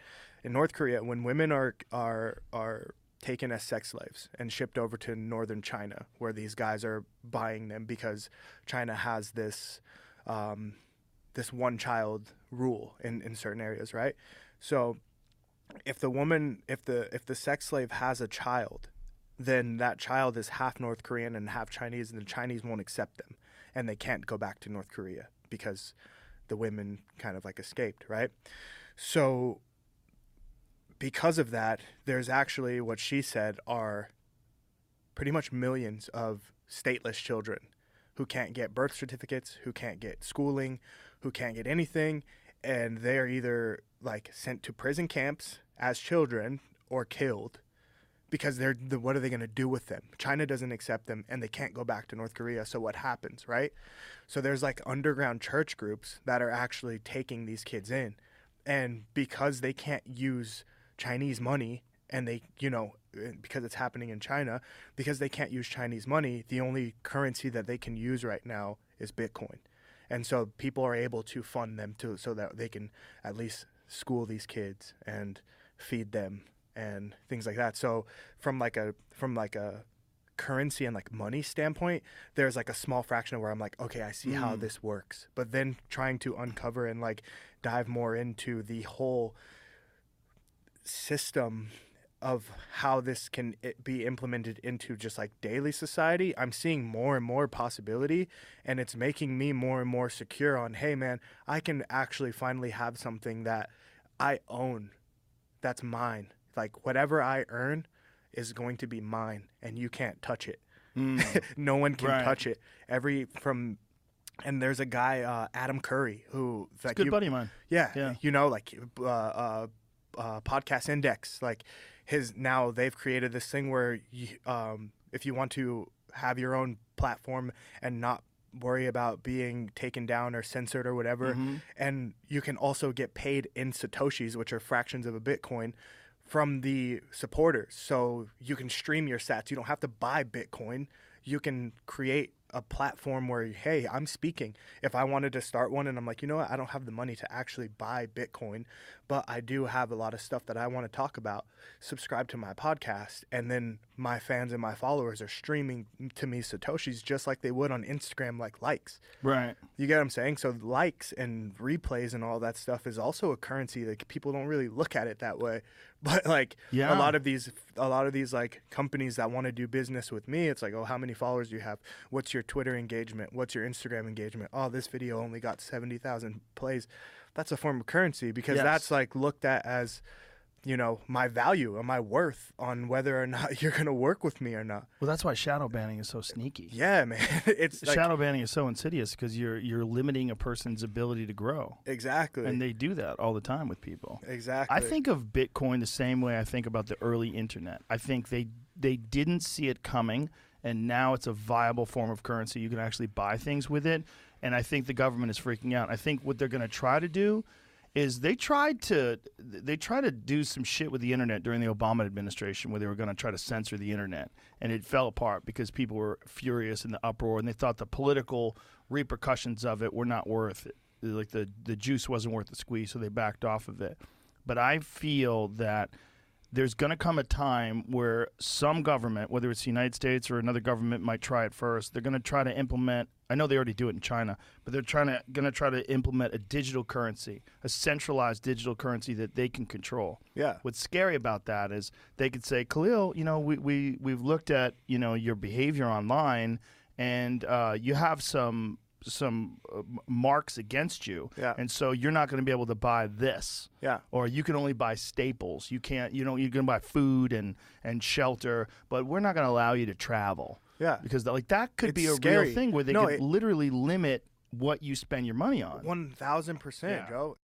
In North Korea, when women are are are taken as sex slaves and shipped over to northern China, where these guys are buying them because China has this um, this one child rule in, in certain areas, right? So if the woman if the if the sex slave has a child then that child is half north korean and half chinese and the chinese won't accept them. And they can't go back to north korea because the women kind of like escaped right? So because of that there's actually what she said are pretty much millions of stateless children who can't get birth certificates who can't get schooling who can't get anything and they're either like sent to prison camps as children or killed because they're the, what are they going to do with them? China doesn't accept them and they can't go back to north korea so what happens right? So there's like underground church groups that are actually taking these kids in. And because they can't use chinese money and they you know eh, because it's happening in china because they can't use chinese money the only currency that they can use right now is bitcoin. And so people are able to fund them to so that they can at least school these kids and feed them and things like that so from like a from like a currency and like money standpoint there's like a small fraction of where i'm like okay i see how Mm. this works but then trying to uncover and like dive more into the whole system of how this can be implemented into just like daily society i'm seeing more and more possibility and it's making me more and more secure on hey man i can actually finally have something that i own that's mine like whatever i earn is going to be mine and you can't touch it Mm. no one can Right. touch it every from and there's a guy uh, adam curry who a like good you- buddy of mine. yeah, Yeah. you know, like uh, uh, uh, podcast index, like his now they've created this thing where you, um, if you want to have your own platform and not worry about being taken down or censored or whatever, Mhm. and you can also get paid in satoshis, which are fractions of a bitcoin. From the supporters, so you can stream your sats. You don't have to buy Bitcoin. You can create a platform where hey, I'm speaking. If I wanted to start one and I'm like, you know what, I don't have the money to actually buy Bitcoin, but I do have a lot of stuff that I want to talk about. Subscribe to my podcast, and then my fans and my followers are streaming to me satoshis just like they would on Instagram, like likes. Right. You get what I'm saying? So likes and replays and all that stuff is also a currency. Like people don't really look at it that way, but like Yeah. a lot of these, a lot of these like companies that want to do business with me, it's like, oh, how many followers do you have? What's your Twitter engagement? What's your Instagram engagement? Oh, this video only got seventy thousand plays. That's a form of currency because Yes. that's like looked at as you know my value or my worth on whether or not you're going to work with me or not Well, that's why shadow banning is so sneaky. yeah man it's like, shadow banning is so insidious because you're you're limiting a person's ability to grow. exactly And they do that all the time with people. exactly I think of Bitcoin the same way I think about the early internet. I think they they didn't see it coming and now it's a viable form of currency. You can actually buy things with it. And I think the government is freaking out. I think what they're going to try to do is they tried to they tried to do some shit with the internet during the Obama administration where they were going to try to censor the internet and it fell apart because people were furious in the uproar and they thought the political repercussions of it were not worth it like the the juice wasn't worth the squeeze so they backed off of it but I feel that there's going to come a time where some government, whether it's the United States or another government, might try it first. They're going to try to implement. I know they already do it in China, but they're trying to going to try to implement a digital currency, a centralized digital currency that they can control. Yeah. What's scary about that is they could say, Khalil, you know, we we we've looked at you know your behavior online, and uh, you have some some uh, marks against you, Yeah. and so you're not going to be able to buy this yeah or you can only buy staples. You can't. You don't. You can buy food and and shelter, but we're not going to allow you to travel. Yeah. because like that could be a scary. real thing where they No, could it- literally limit what you spend your money on. One thousand percent, Joe.